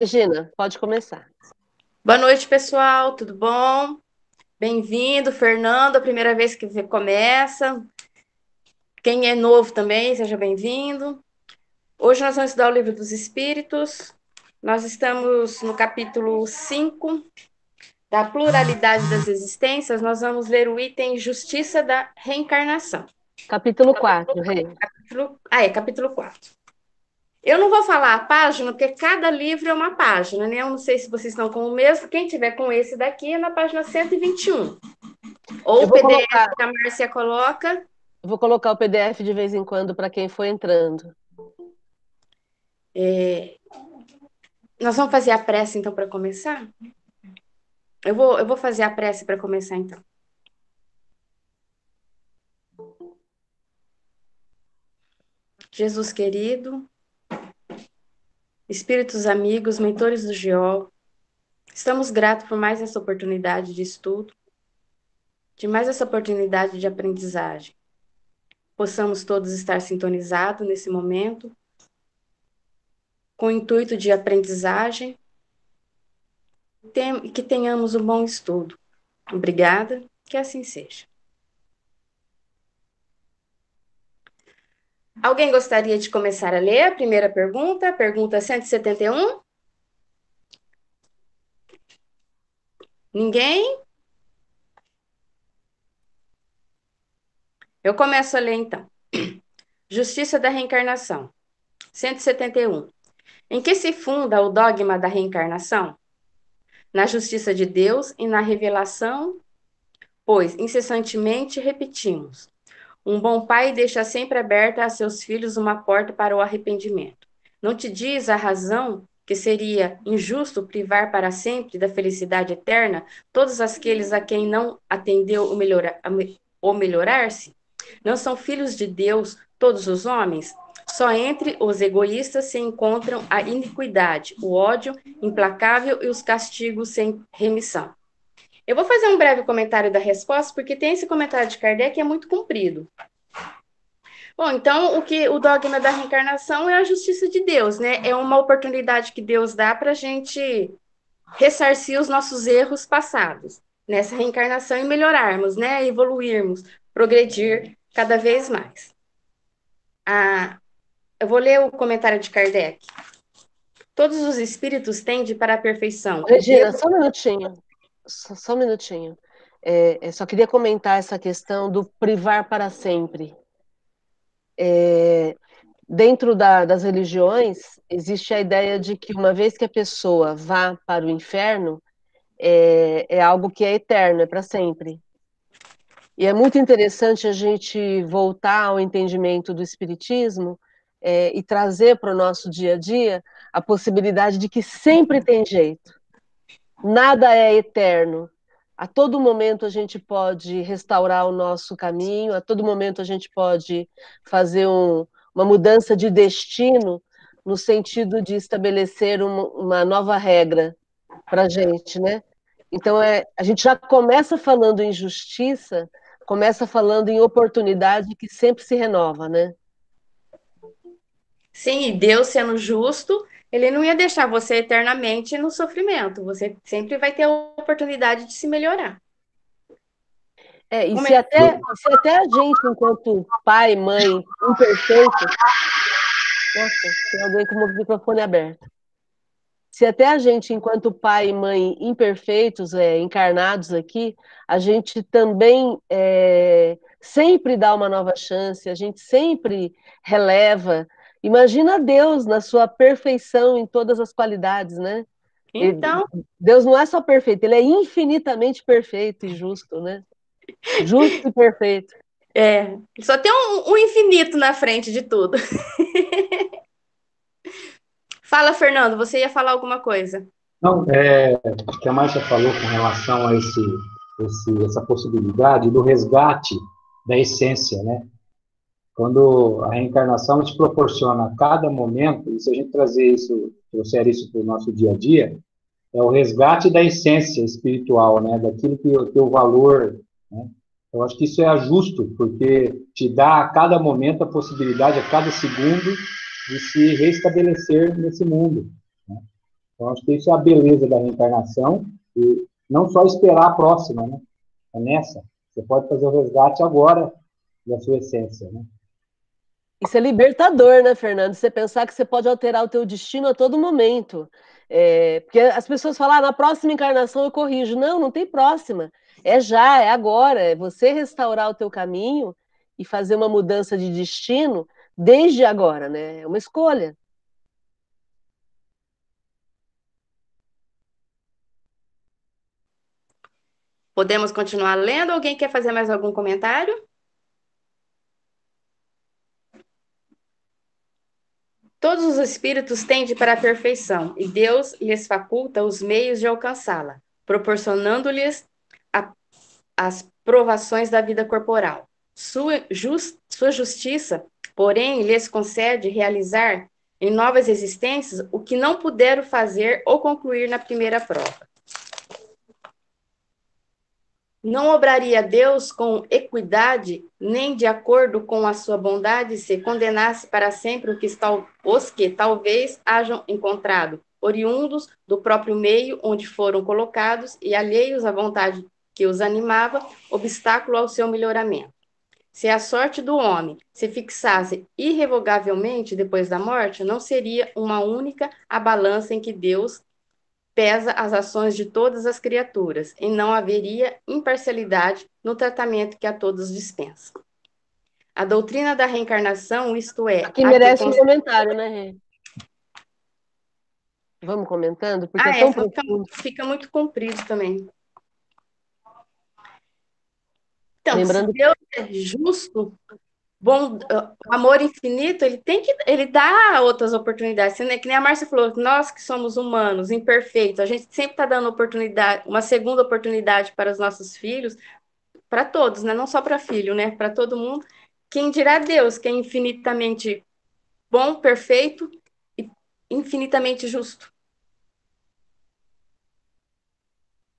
Regina, pode começar. Boa noite, pessoal, tudo bom? Bem-vindo, Fernando, a primeira vez que você começa. Quem é novo também, seja bem-vindo. Hoje nós vamos estudar o Livro dos Espíritos. Nós estamos no capítulo 5 da pluralidade das existências. Nós vamos ler o item Justiça da Reencarnação. Capítulo 4, Rei. Capítulo... Ah, é, capítulo 4. Eu não vou falar a página, porque cada livro é uma página, né? Eu não sei se vocês estão com o mesmo. Quem tiver com esse daqui é na página 121. Ou o PDF colocar... que a Márcia coloca. Eu vou colocar o PDF de vez em quando para quem for entrando. É... Nós vamos fazer a prece, então, para começar? Eu vou, eu vou fazer a prece para começar, então. Jesus querido, espíritos amigos, mentores do GEOL, estamos gratos por mais essa oportunidade de estudo, de mais essa oportunidade de aprendizagem. Possamos todos estar sintonizados nesse momento, com o intuito de aprendizagem, e que tenhamos um bom estudo. Obrigada, que assim seja. Alguém gostaria de começar a ler a primeira pergunta? Pergunta 171? Ninguém? Eu começo a ler então. Justiça da reencarnação. 171. Em que se funda o dogma da reencarnação? Na justiça de Deus e na revelação, pois incessantemente repetimos: um bom pai deixa sempre aberta a seus filhos uma porta para o arrependimento. Não te diz a razão que seria injusto privar para sempre da felicidade eterna todos aqueles a quem não atendeu o, melhora, o melhorar-se? Não são filhos de Deus todos os homens? Só entre os egoístas se encontram a iniquidade, o ódio implacável e os castigos sem remissão. Eu vou fazer um breve comentário da resposta, porque tem esse comentário de Kardec que é muito comprido. Bom, então o que o dogma da reencarnação é a justiça de Deus, né? É uma oportunidade que Deus dá para a gente ressarcir os nossos erros passados nessa reencarnação e melhorarmos, né? Evoluirmos, progredir cada vez mais. Ah, eu vou ler o comentário de Kardec. Todos os espíritos tendem para a perfeição. Regina, Deus... só um minutinho só, só um minutinho. É, é, só queria comentar essa questão do privar para sempre. É, dentro da, das religiões, existe a ideia de que uma vez que a pessoa vá para o inferno, é, é algo que é eterno, é para sempre. E é muito interessante a gente voltar ao entendimento do Espiritismo é, e trazer para o nosso dia a dia a possibilidade de que sempre tem jeito nada é eterno. A todo momento a gente pode restaurar o nosso caminho, a todo momento a gente pode fazer um, uma mudança de destino no sentido de estabelecer uma, uma nova regra para a gente, né? Então é, a gente já começa falando em justiça, começa falando em oportunidade que sempre se renova, né? Sim, Deus sendo justo, ele não ia deixar você eternamente no sofrimento. Você sempre vai ter a oportunidade de se melhorar. É, e se, é? até, se até a gente, enquanto pai, mãe, imperfeito. Nossa, tem alguém com o microfone aberto. Se até a gente, enquanto pai e mãe imperfeitos, é, encarnados aqui, a gente também é, sempre dá uma nova chance, a gente sempre releva, Imagina Deus na sua perfeição em todas as qualidades, né? Então. Deus não é só perfeito, ele é infinitamente perfeito e justo, né? Justo e perfeito. É, só tem um, um infinito na frente de tudo. Fala, Fernando, você ia falar alguma coisa? Não, é, o que a Márcia falou com relação a esse, esse, essa possibilidade do resgate da essência, né? Quando a reencarnação te proporciona a cada momento, e se a gente trazer isso, trouxer isso para o nosso dia a dia, é o resgate da essência espiritual, né, daquilo que o valor. Né? Eu acho que isso é justo, porque te dá a cada momento a possibilidade, a cada segundo, de se restabelecer nesse mundo. Né? Então, acho que isso é a beleza da reencarnação, e não só esperar a próxima, né? É nessa. Você pode fazer o resgate agora da sua essência, né? Isso é libertador, né, Fernando? Você pensar que você pode alterar o teu destino a todo momento. É, porque as pessoas falam, ah, na próxima encarnação eu corrijo. Não, não tem próxima. É já, é agora. É você restaurar o teu caminho e fazer uma mudança de destino desde agora, né? É uma escolha. Podemos continuar lendo? Alguém quer fazer mais algum comentário? Todos os espíritos tendem para a perfeição e Deus lhes faculta os meios de alcançá-la, proporcionando-lhes as provações da vida corporal. Sua, just, sua justiça, porém, lhes concede realizar em novas existências o que não puderam fazer ou concluir na primeira prova. Não obraria Deus com equidade, nem de acordo com a sua bondade, se condenasse para sempre os que talvez hajam encontrado, oriundos do próprio meio onde foram colocados e alheios à vontade que os animava, obstáculo ao seu melhoramento. Se a sorte do homem se fixasse irrevogavelmente depois da morte, não seria uma única a balança em que Deus pesa as ações de todas as criaturas, e não haveria imparcialidade no tratamento que a todos dispensa. A doutrina da reencarnação, isto é. Aqui merece que... um comentário, né, Rê? Vamos comentando? Porque ah, é, tão fica, fica, muito comprido também. Então, Lembrando... se Deus é justo, bom, amor infinito, ele tem que, ele dá outras oportunidades, né? Que nem a Márcia falou, nós que somos humanos, imperfeitos, a gente sempre está dando oportunidade, uma segunda oportunidade para os nossos filhos, para todos, né? Não só para filho, né? Para todo mundo. Quem dirá Deus, que é infinitamente bom, perfeito e infinitamente justo.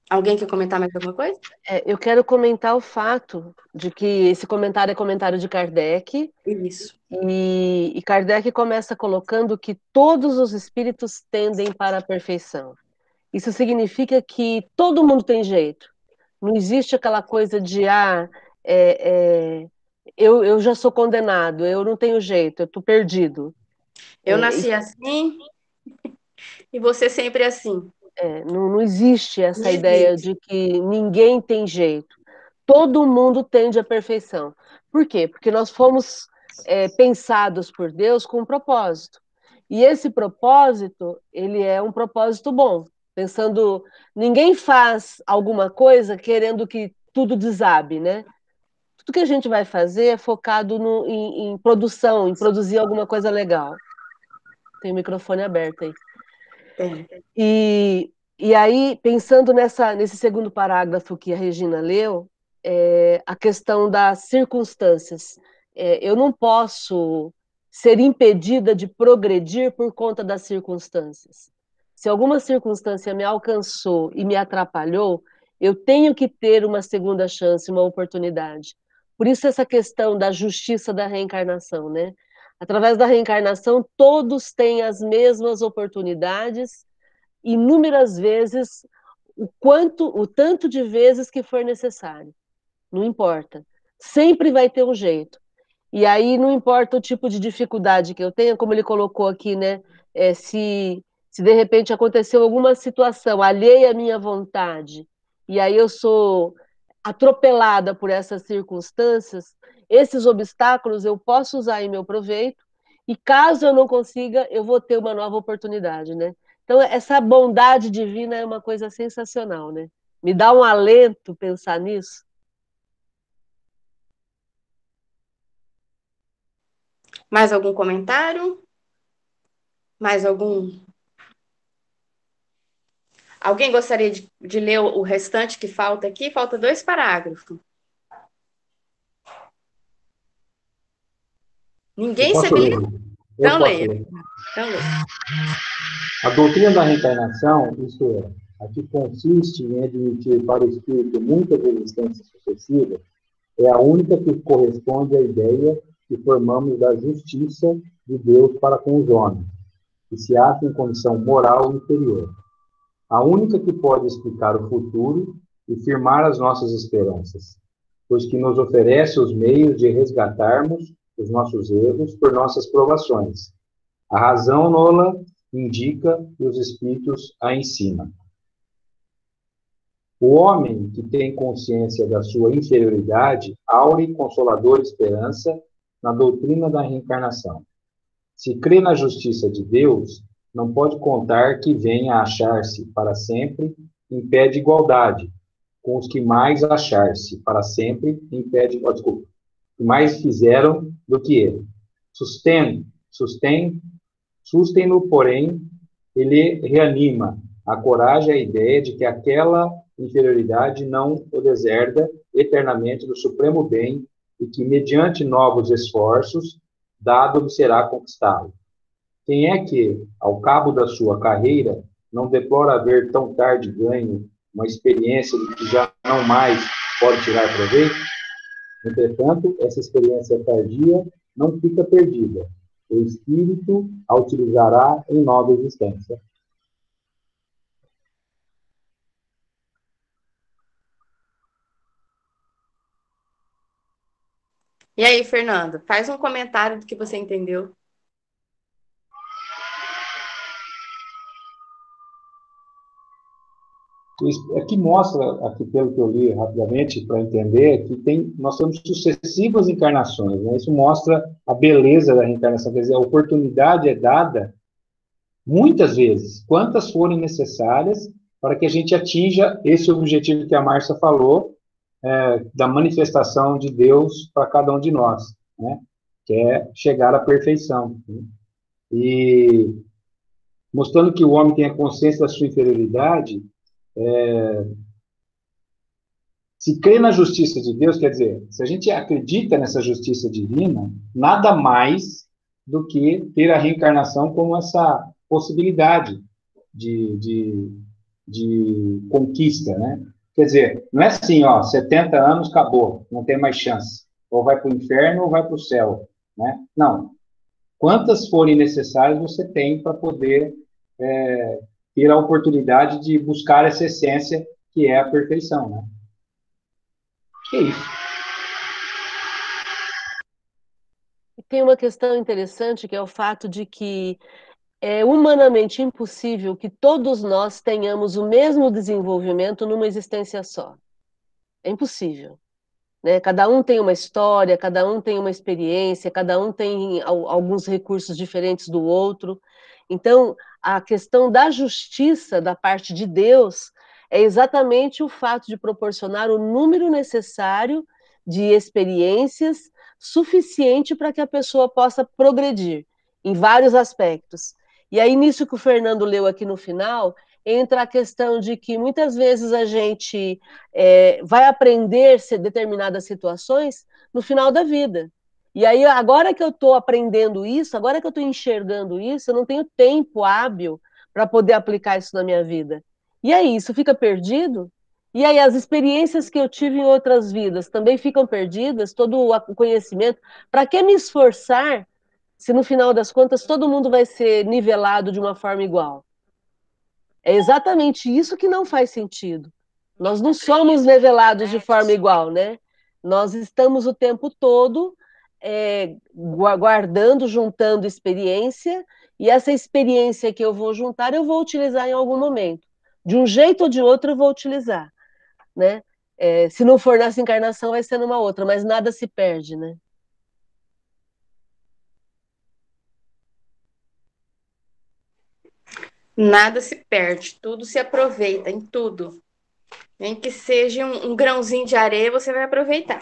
Alguém quer comentar mais alguma coisa? É, eu quero comentar o fato de que esse comentário é comentário de Kardec. Isso. E, e Kardec começa colocando que todos os espíritos tendem para a perfeição. Isso significa que todo mundo tem jeito. Não existe aquela coisa de, ah, é, é, eu, eu já sou condenado, eu não tenho jeito, eu estou perdido. Eu é, nasci assim e você sempre assim. É, não, não, existe essa não ideia existe. de que ninguém tem jeito. Todo mundo tende à perfeição. Por quê? Porque nós fomos é, pensados por Deus com um propósito. E esse propósito, ele é um propósito bom. Pensando, ninguém faz alguma coisa querendo que tudo desabe, né? Tudo que a gente vai fazer é focado no, em, em produção, em produzir alguma coisa legal. Tem o microfone aberto aí. E, e aí, pensando nessa, nesse segundo parágrafo que a Regina leu, é, a questão das circunstâncias. É, eu não posso ser impedida de progredir por conta das circunstâncias. Se alguma circunstância me alcançou e me atrapalhou, eu tenho que ter uma segunda chance, uma oportunidade. Por isso essa questão da justiça da reencarnação, né? Através da reencarnação, todos têm as mesmas oportunidades, inúmeras vezes, o quanto, o tanto de vezes que for necessário. Não importa. Sempre vai ter um jeito. E aí não importa o tipo de dificuldade que eu tenha, como ele colocou aqui, né? É, se, se de repente aconteceu alguma situação alheia à minha vontade, e aí eu sou atropelada por essas circunstâncias, esses obstáculos eu posso usar em meu proveito, e caso eu não consiga, eu vou ter uma nova oportunidade, né? Então, essa bondade divina é uma coisa sensacional, né? Me dá um alento pensar nisso. Mais algum comentário? Mais algum? Alguém gostaria de, de ler o restante que falta aqui? Falta dois parágrafos. Ninguém se habilita? Então leia. Então leia. A doutrina da reencarnação, isto é, a que consiste em admitir para o espírito muitas existências sucessivas, é a única que corresponde à ideia que formamos da justiça de Deus para com os homens, e se acha em condição moral inferior. A única que pode explicar o futuro e firmar as nossas esperanças, pois que nos oferece os meios de resgatarmos os nossos erros por nossas provações. A razão nola indica e os espíritos a ensinam. O homem que tem consciência da sua inferioridade aure consoladora esperança na doutrina da reencarnação. Se crê na justiça de Deus, não pode contar que venha a achar-se para sempre em pé de igualdade com os que mais achar-se para sempre em pé de, oh, desculpa, mais fizeram do que ele. Sustém, sustém, sustém-no, porém, ele reanima a coragem e a ideia de que aquela inferioridade não o deserda eternamente do supremo bem e que, mediante novos esforços, dado será conquistado. Quem é que, ao cabo da sua carreira, não deplora haver tão tarde ganho uma experiência de que já não mais pode tirar proveito? Entretanto, essa experiência tardia não fica perdida. O espírito a utilizará em nova existência. E aí, Fernando, faz um comentário do que você entendeu. Aqui mostra, aqui pelo que eu li rapidamente para entender, que tem, nós temos sucessivas encarnações. Né? Isso mostra a beleza da reencarnação. Quer dizer, a oportunidade é dada muitas vezes, quantas forem necessárias para que a gente atinja esse objetivo que a Márcia falou, é, da manifestação de Deus para cada um de nós, né? que é chegar à perfeição. Né? E mostrando que o homem tem a consciência da sua inferioridade, é, se crê na justiça de Deus, quer dizer, se a gente acredita nessa justiça divina, nada mais do que ter a reencarnação como essa possibilidade de, de, de conquista, né? Quer dizer, não é assim, ó, 70 anos, acabou, não tem mais chance. Ou vai para o inferno ou vai para o céu, né? Não. Quantas forem necessárias você tem para poder é, ter a oportunidade de buscar essa essência que é a perfeição, né? É isso. Tem uma questão interessante que é o fato de que é humanamente impossível que todos nós tenhamos o mesmo desenvolvimento numa existência só. É impossível. Né? Cada um tem uma história, cada um tem uma experiência, cada um tem alguns recursos diferentes do outro. Então, a questão da justiça da parte de Deus é exatamente o fato de proporcionar o número necessário de experiências suficiente para que a pessoa possa progredir em vários aspectos. E aí, nisso que o Fernando leu aqui no final, entra a questão de que muitas vezes a gente é, vai aprender determinadas situações no final da vida. E aí, agora que eu estou aprendendo isso, agora que eu estou enxergando isso, eu não tenho tempo hábil para poder aplicar isso na minha vida. E aí, isso fica perdido? E aí, as experiências que eu tive em outras vidas também ficam perdidas, todo o conhecimento. Para que me esforçar se no final das contas todo mundo vai ser nivelado de uma forma igual? É exatamente isso que não faz sentido. Nós não somos nivelados de forma igual, né? Nós estamos o tempo todo é, guardando, juntando experiência, e essa experiência que eu vou juntar, eu vou utilizar em algum momento. De um jeito ou de outro, eu vou utilizar. Né? É, se não for nessa encarnação, vai ser numa outra, mas nada se perde, né? Nada se perde, tudo se aproveita, em tudo. Nem que seja um, um grãozinho de areia, você vai aproveitar.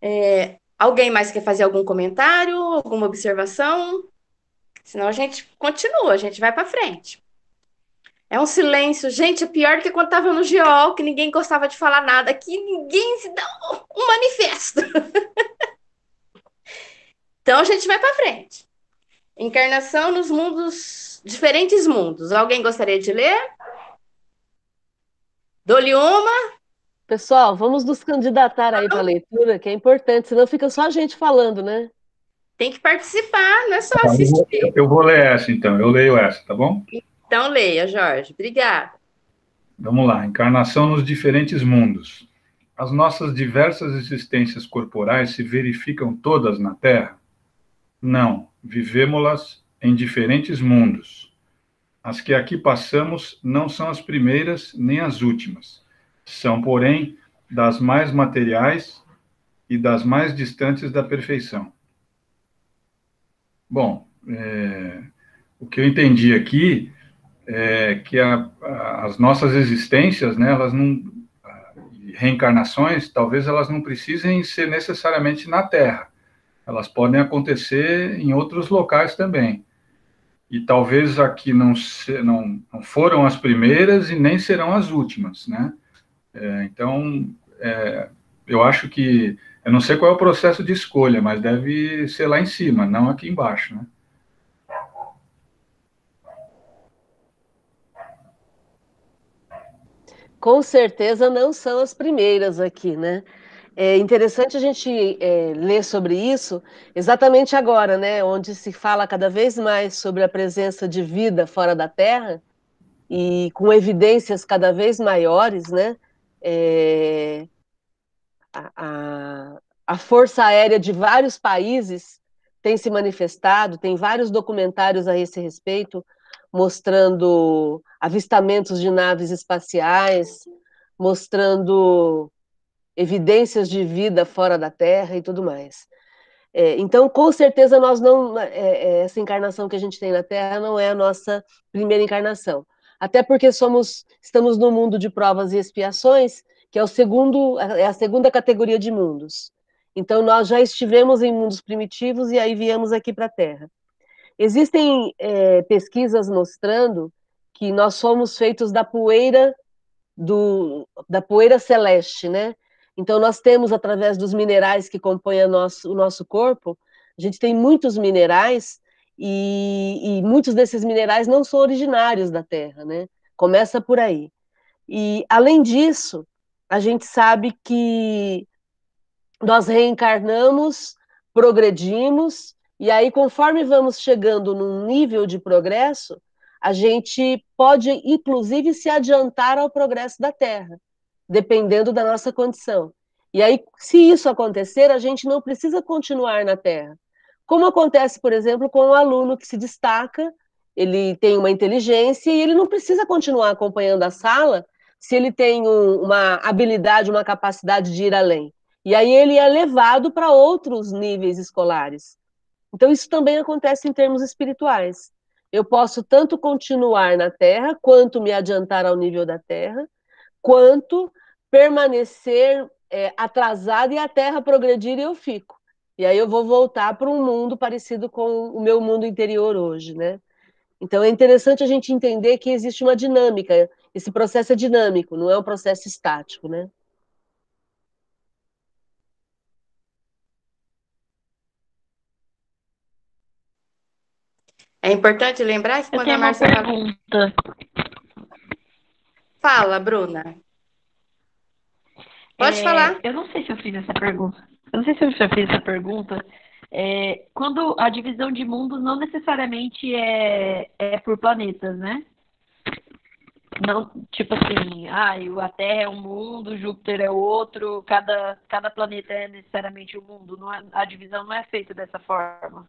É, alguém mais quer fazer algum comentário, alguma observação? Senão a gente continua, a gente vai para frente. É um silêncio. Gente, é pior que quando estava no geol, que ninguém gostava de falar nada. Aqui ninguém se dá um manifesto. então a gente vai para frente. Encarnação nos mundos diferentes mundos. Alguém gostaria de ler? Dou-lhe uma. Pessoal, vamos nos candidatar aí para a leitura, que é importante, senão fica só a gente falando, né? Tem que participar, não é só assistir. Eu vou, eu vou ler essa, então. Eu leio essa, tá bom? Então leia, Jorge. Obrigada. Vamos lá. Encarnação nos diferentes mundos. As nossas diversas existências corporais se verificam todas na Terra? Não. Vivemos-las em diferentes mundos. As que aqui passamos não são as primeiras nem as últimas. São, porém, das mais materiais e das mais distantes da perfeição. Bom, é, o que eu entendi aqui é que a, a, as nossas existências, né, elas não reencarnações, talvez elas não precisem ser necessariamente na Terra. Elas podem acontecer em outros locais também. E talvez aqui não, se, não, não foram as primeiras e nem serão as últimas, né? É, então, é, eu acho que eu não sei qual é o processo de escolha, mas deve ser lá em cima, não aqui embaixo, né? Com certeza não são as primeiras aqui, né? É interessante a gente é, ler sobre isso exatamente agora, né? Onde se fala cada vez mais sobre a presença de vida fora da Terra e com evidências cada vez maiores, né? É, a, a Força Aérea de vários países tem se manifestado, tem vários documentários a esse respeito, mostrando avistamentos de naves espaciais, mostrando evidências de vida fora da Terra e tudo mais. É, então, com certeza, nós não é, é, essa encarnação que a gente tem na Terra não é a nossa primeira encarnação. Até porque somos, estamos no mundo de provas e expiações, que é o segundo, é a segunda categoria de mundos. Então, nós já estivemos em mundos primitivos e aí viemos aqui para a Terra. Existem é, pesquisas mostrando que nós somos feitos da poeira do, da poeira celeste, né? Então, nós temos, através dos minerais que compõem nosso, o nosso corpo, a gente tem muitos minerais e, e, muitos desses minerais não são originários da Terra, né? Começa por aí. E, além disso, a gente sabe que nós reencarnamos, progredimos, e aí, conforme vamos chegando num nível de progresso, a gente pode, inclusive, se adiantar ao progresso da Terra, dependendo da nossa condição. E aí, se isso acontecer, a gente não precisa continuar na Terra. Como acontece, por exemplo, com um aluno que se destaca, ele tem uma inteligência e ele não precisa continuar acompanhando a sala se ele tem um, uma habilidade, uma capacidade de ir além. E aí ele é levado para outros níveis escolares. Então, isso também acontece em termos espirituais. Eu posso tanto continuar na Terra, quanto me adiantar ao nível da Terra, quanto permanecer é, atrasado e a Terra progredir e eu fico. E aí eu vou voltar para um mundo parecido com o meu mundo interior hoje, né? Então é interessante a gente entender que existe uma dinâmica. Esse processo é dinâmico, não é um processo estático, né? É importante lembrar que quando a Márcia pergunta. Fala, Bruna. Pode é, falar. Eu não sei se eu fiz essa pergunta. Eu não sei se eu já fiz essa pergunta. É, quando a divisão de mundos não necessariamente é, é por planetas, né? Não, tipo assim, ah, a Terra é um mundo, Júpiter é outro, cada, cada planeta é necessariamente um mundo. É, a divisão não é feita dessa forma.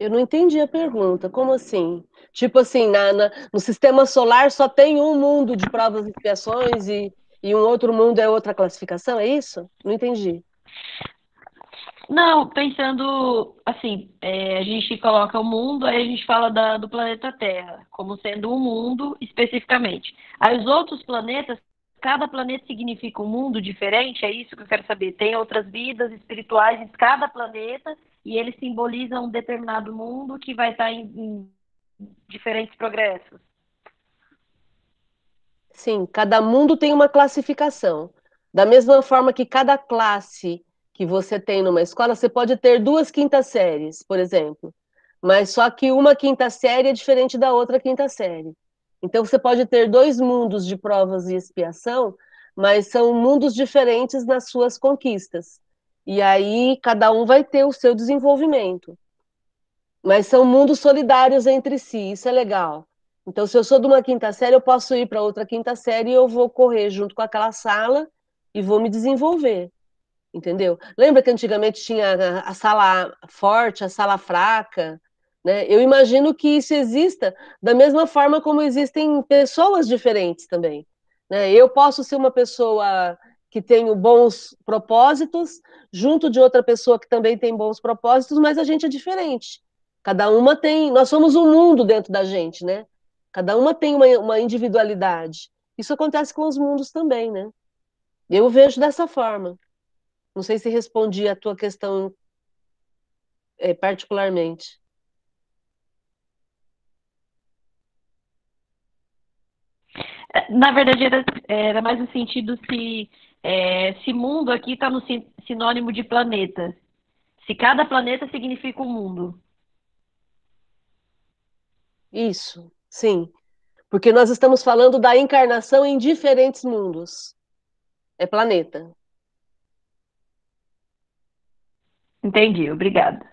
Eu não entendi a pergunta. Como assim? Tipo assim, na, na, no sistema solar só tem um mundo de provas e expiações e, e um outro mundo é outra classificação, é isso? Não entendi. Não, pensando assim, é, a gente coloca o mundo, aí a gente fala da, do planeta Terra como sendo um mundo especificamente. Aí os outros planetas, cada planeta significa um mundo diferente, é isso que eu quero saber. Tem outras vidas espirituais em cada planeta e eles simbolizam um determinado mundo que vai estar em, em diferentes progressos. Sim, cada mundo tem uma classificação. Da mesma forma que cada classe que você tem numa escola, você pode ter duas quintas séries, por exemplo, mas só que uma quinta série é diferente da outra quinta série. Então você pode ter dois mundos de provas e expiação, mas são mundos diferentes nas suas conquistas. E aí cada um vai ter o seu desenvolvimento. Mas são mundos solidários entre si, isso é legal. Então, se eu sou de uma quinta série, eu posso ir para outra quinta série e eu vou correr junto com aquela sala e vou me desenvolver. Entendeu? Lembra que antigamente tinha a sala forte, a sala fraca? Né? Eu imagino que isso exista da mesma forma como existem pessoas diferentes também. Né? Eu posso ser uma pessoa que tenho bons propósitos, junto de outra pessoa que também tem bons propósitos, mas a gente é diferente. Cada uma tem, nós somos um mundo dentro da gente, né? Cada uma tem uma, uma individualidade. Isso acontece com os mundos também, né? Eu vejo dessa forma. Não sei se respondi a tua questão é, particularmente. Na verdade, era, era mais no sentido se, é, se mundo aqui está no sinônimo de planeta. Se cada planeta significa um mundo. Isso, sim. Porque nós estamos falando da encarnação em diferentes mundos. É planeta. Entendi, obrigada.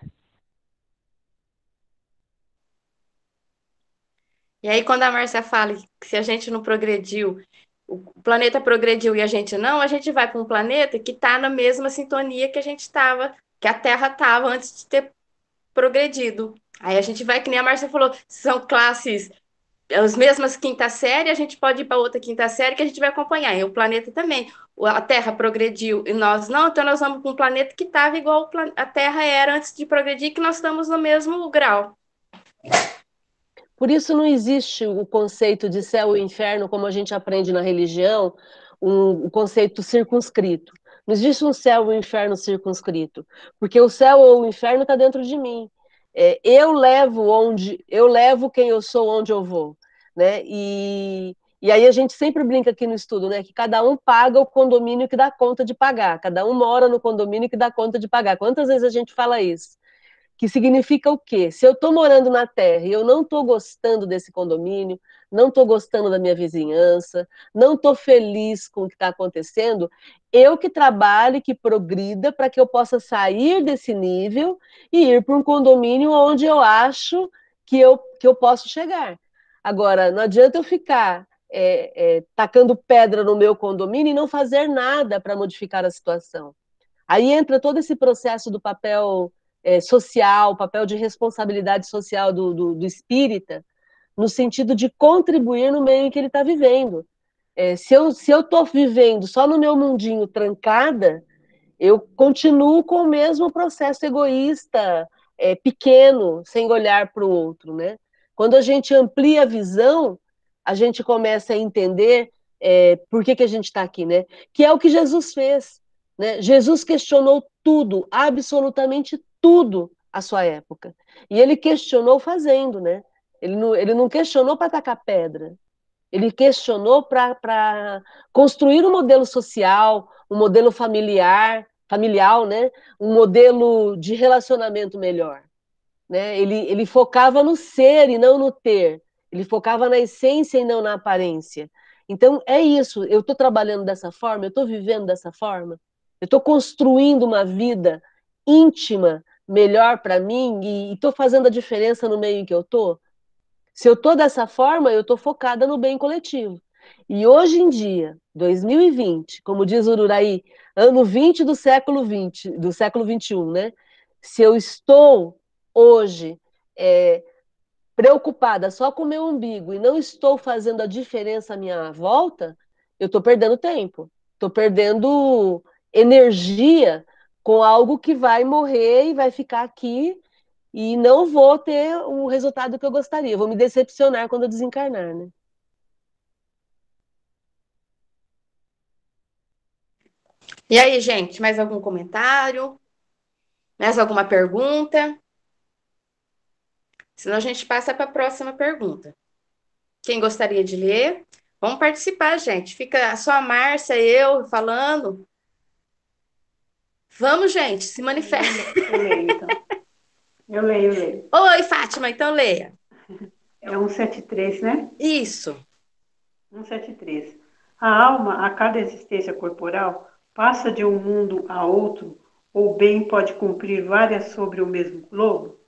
E aí, quando a Márcia fala que se a gente não progrediu, o planeta progrediu e a gente não, a gente vai para um planeta que está na mesma sintonia que a gente estava, que a Terra estava antes de ter progredido. Aí a gente vai, que nem a Márcia falou, são classes, as mesmas quinta série, a gente pode ir para outra quinta série que a gente vai acompanhar. E o planeta também. A Terra progrediu e nós não, então nós vamos para um planeta que estava igual a Terra era antes de progredir, que nós estamos no mesmo grau. Por isso não existe o conceito de céu e inferno, como a gente aprende na religião, um, conceito circunscrito. Não existe um céu e um inferno circunscrito, porque o céu ou o inferno está dentro de mim. É, eu levo onde eu levo quem eu sou onde eu vou, né? E, e aí a gente sempre brinca aqui no estudo, né? Que cada um paga o condomínio que dá conta de pagar, cada um mora no condomínio que dá conta de pagar. Quantas vezes a gente fala isso? Que significa o quê? Se eu estou morando na terra e eu não estou gostando desse condomínio, não estou gostando da minha vizinhança, não estou feliz com o que está acontecendo, eu que trabalhe, que progrida para que eu possa sair desse nível e ir para um condomínio onde eu acho que eu, que eu posso chegar. Agora, não adianta eu ficar é, é, tacando pedra no meu condomínio e não fazer nada para modificar a situação. Aí entra todo esse processo do papel é, social, o papel de responsabilidade social do, do, do, espírita, no sentido de contribuir no meio em que ele está vivendo. É, se eu se eu estou vivendo só no meu mundinho trancada, eu continuo com o mesmo processo egoísta, é, pequeno, sem olhar para o outro, né? Quando a gente amplia a visão, a gente começa a entender é, por que, que a gente está aqui, né? Que é o que Jesus fez. Né? Jesus questionou tudo, absolutamente tudo à sua época. E ele questionou fazendo, né? Ele não, ele não questionou para tacar pedra. Ele questionou para construir um modelo social, um modelo familiar, familiar, né? Um modelo de relacionamento melhor. Né? Ele, ele focava no ser e não no ter. Ele focava na essência e não na aparência. Então, é isso. Eu estou trabalhando dessa forma, eu estou vivendo dessa forma, eu estou construindo uma vida íntima melhor para mim e estou fazendo a diferença no meio em que eu estou? Se eu estou dessa forma, eu estou focada no bem coletivo. E hoje em dia, 2020, como diz o Ururaí, ano 20 do século 20, do século 21, né? Se eu estou hoje é, preocupada só com o meu umbigo e não estou fazendo a diferença à minha volta, eu estou perdendo tempo, estou perdendo energia com algo que vai morrer e vai ficar aqui e não vou ter o resultado que eu gostaria. Vou me decepcionar quando eu desencarnar, né? E aí, gente, mais algum comentário? Mais alguma pergunta? Senão a gente passa para a próxima pergunta. Quem gostaria de ler? Vamos participar, gente. Fica só a Márcia, eu falando. Vamos, gente, se manifeste. Eu leio, então. Eu leio, eu leio. Oi, Fátima, então leia. É 173, né? Isso. 173. A alma, a cada existência corporal, passa de um mundo a outro, ou bem pode cumprir várias sobre o mesmo globo?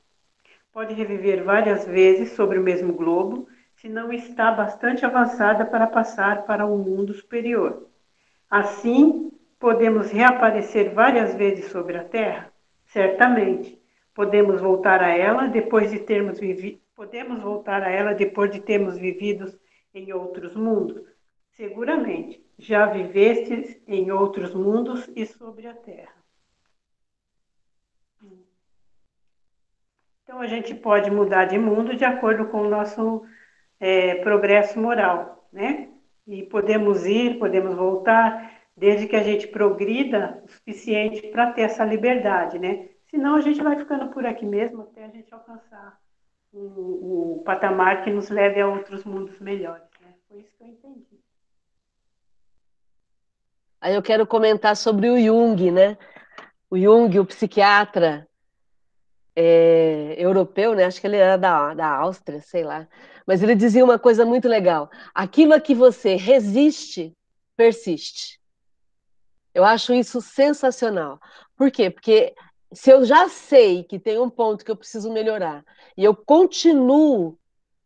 Pode reviver várias vezes sobre o mesmo globo, se não está bastante avançada para passar para um mundo superior. Assim, podemos reaparecer várias vezes sobre a Terra? Certamente. Podemos voltar a ela depois de termos vivido, podemos voltar a ela depois de termos vivido em outros mundos? Seguramente. Já vivestes em outros mundos e sobre a Terra. Então, a gente pode mudar de mundo de acordo com o nosso é, progresso moral, né? E podemos ir, podemos voltar, desde que a gente progrida o suficiente para ter essa liberdade, né? Senão a gente vai ficando por aqui mesmo até a gente alcançar o, o patamar que nos leve a outros mundos melhores, né? Foi isso que eu entendi. Aí eu quero comentar sobre o Jung, né? O Jung, o psiquiatra, é, europeu, né? Acho que ele era da, da Áustria, sei lá. Mas ele dizia uma coisa muito legal: aquilo a que você resiste, persiste. Eu acho isso sensacional. Por quê? Porque se eu já sei que tem um ponto que eu preciso melhorar e eu continuo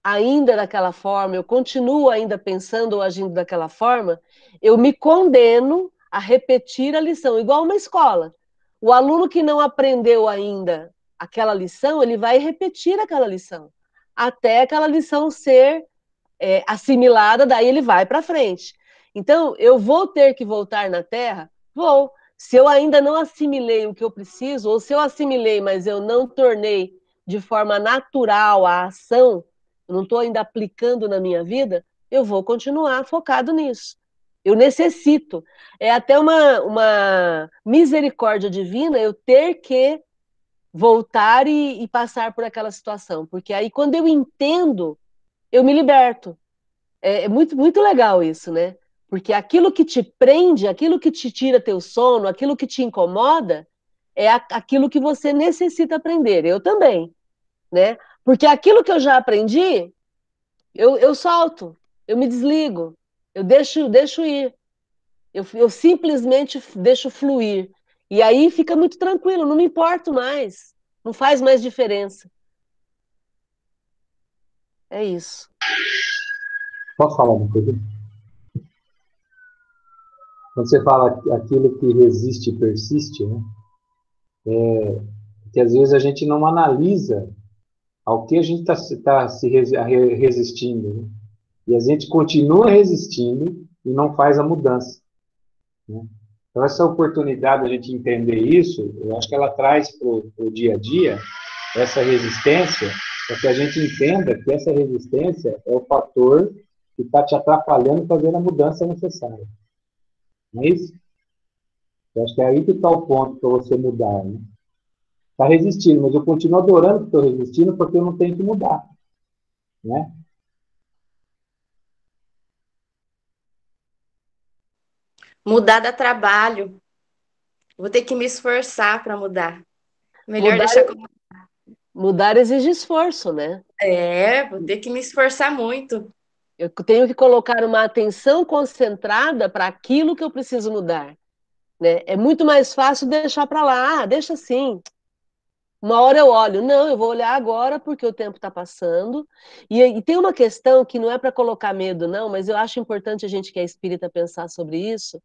ainda daquela forma, eu continuo ainda pensando ou agindo daquela forma, eu me condeno a repetir a lição, igual uma escola. O aluno que não aprendeu ainda aquela lição, ele vai repetir aquela lição, até aquela lição ser é, assimilada, daí ele vai para frente. Então, eu vou ter que voltar na Terra? Vou. Se eu ainda não assimilei o que eu preciso, ou se eu assimilei, mas eu não tornei de forma natural a ação, não estou ainda aplicando na minha vida, eu vou continuar focado nisso. Eu necessito. É até uma, uma misericórdia divina eu ter que voltar e, e, passar por aquela situação, porque aí quando eu entendo, eu me liberto. É, é, muito, muito legal isso, né? Porque aquilo que te prende, aquilo que te tira teu sono, aquilo que te incomoda, é aquilo que você necessita aprender. Eu também, né? Porque aquilo que eu já aprendi, eu, eu solto, eu me desligo, eu deixo, deixo ir. Eu, eu simplesmente deixo fluir. E aí fica muito tranquilo, não me importo mais. Não faz mais diferença. É isso. Posso falar uma coisa? Quando você fala aquilo que resiste e persiste, né? É, que às vezes a gente não analisa ao que a gente está tá se resistindo. Né? E a gente continua resistindo e não faz a mudança. Né? Então, essa oportunidade de a gente entender isso, eu acho que ela traz para o dia a dia essa resistência, para que a gente entenda que essa resistência é o fator que está te atrapalhando fazer a mudança necessária. Não é isso? Eu acho que é aí que está o ponto para você mudar. Né? Está resistindo, mas eu continuo adorando que estou resistindo porque eu não tenho que mudar. Né? Mudar dá trabalho. Vou ter que me esforçar para mudar. Melhor mudar, deixar como. Mudar exige esforço, né? É, vou ter que me esforçar muito. Eu tenho que colocar uma atenção concentrada para aquilo que eu preciso mudar. Né? É muito mais fácil deixar para lá, ah, deixa assim. Uma hora eu olho, não, eu vou olhar agora porque o tempo está passando. E, e, tem uma questão que não é para colocar medo, não, mas eu acho importante a gente que é espírita pensar sobre isso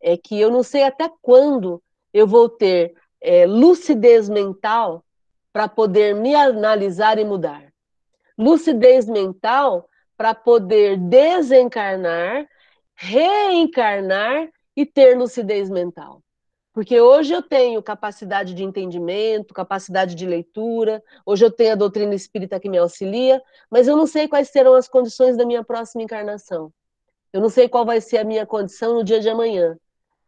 é que eu não sei até quando eu vou ter é, lucidez mental para poder me analisar e mudar. Lucidez mental para poder desencarnar, reencarnar e ter lucidez mental. Porque hoje eu tenho capacidade de entendimento, capacidade de leitura, hoje eu tenho a doutrina espírita que me auxilia, mas eu não sei quais serão as condições da minha próxima encarnação. Eu não sei qual vai ser a minha condição no dia de amanhã.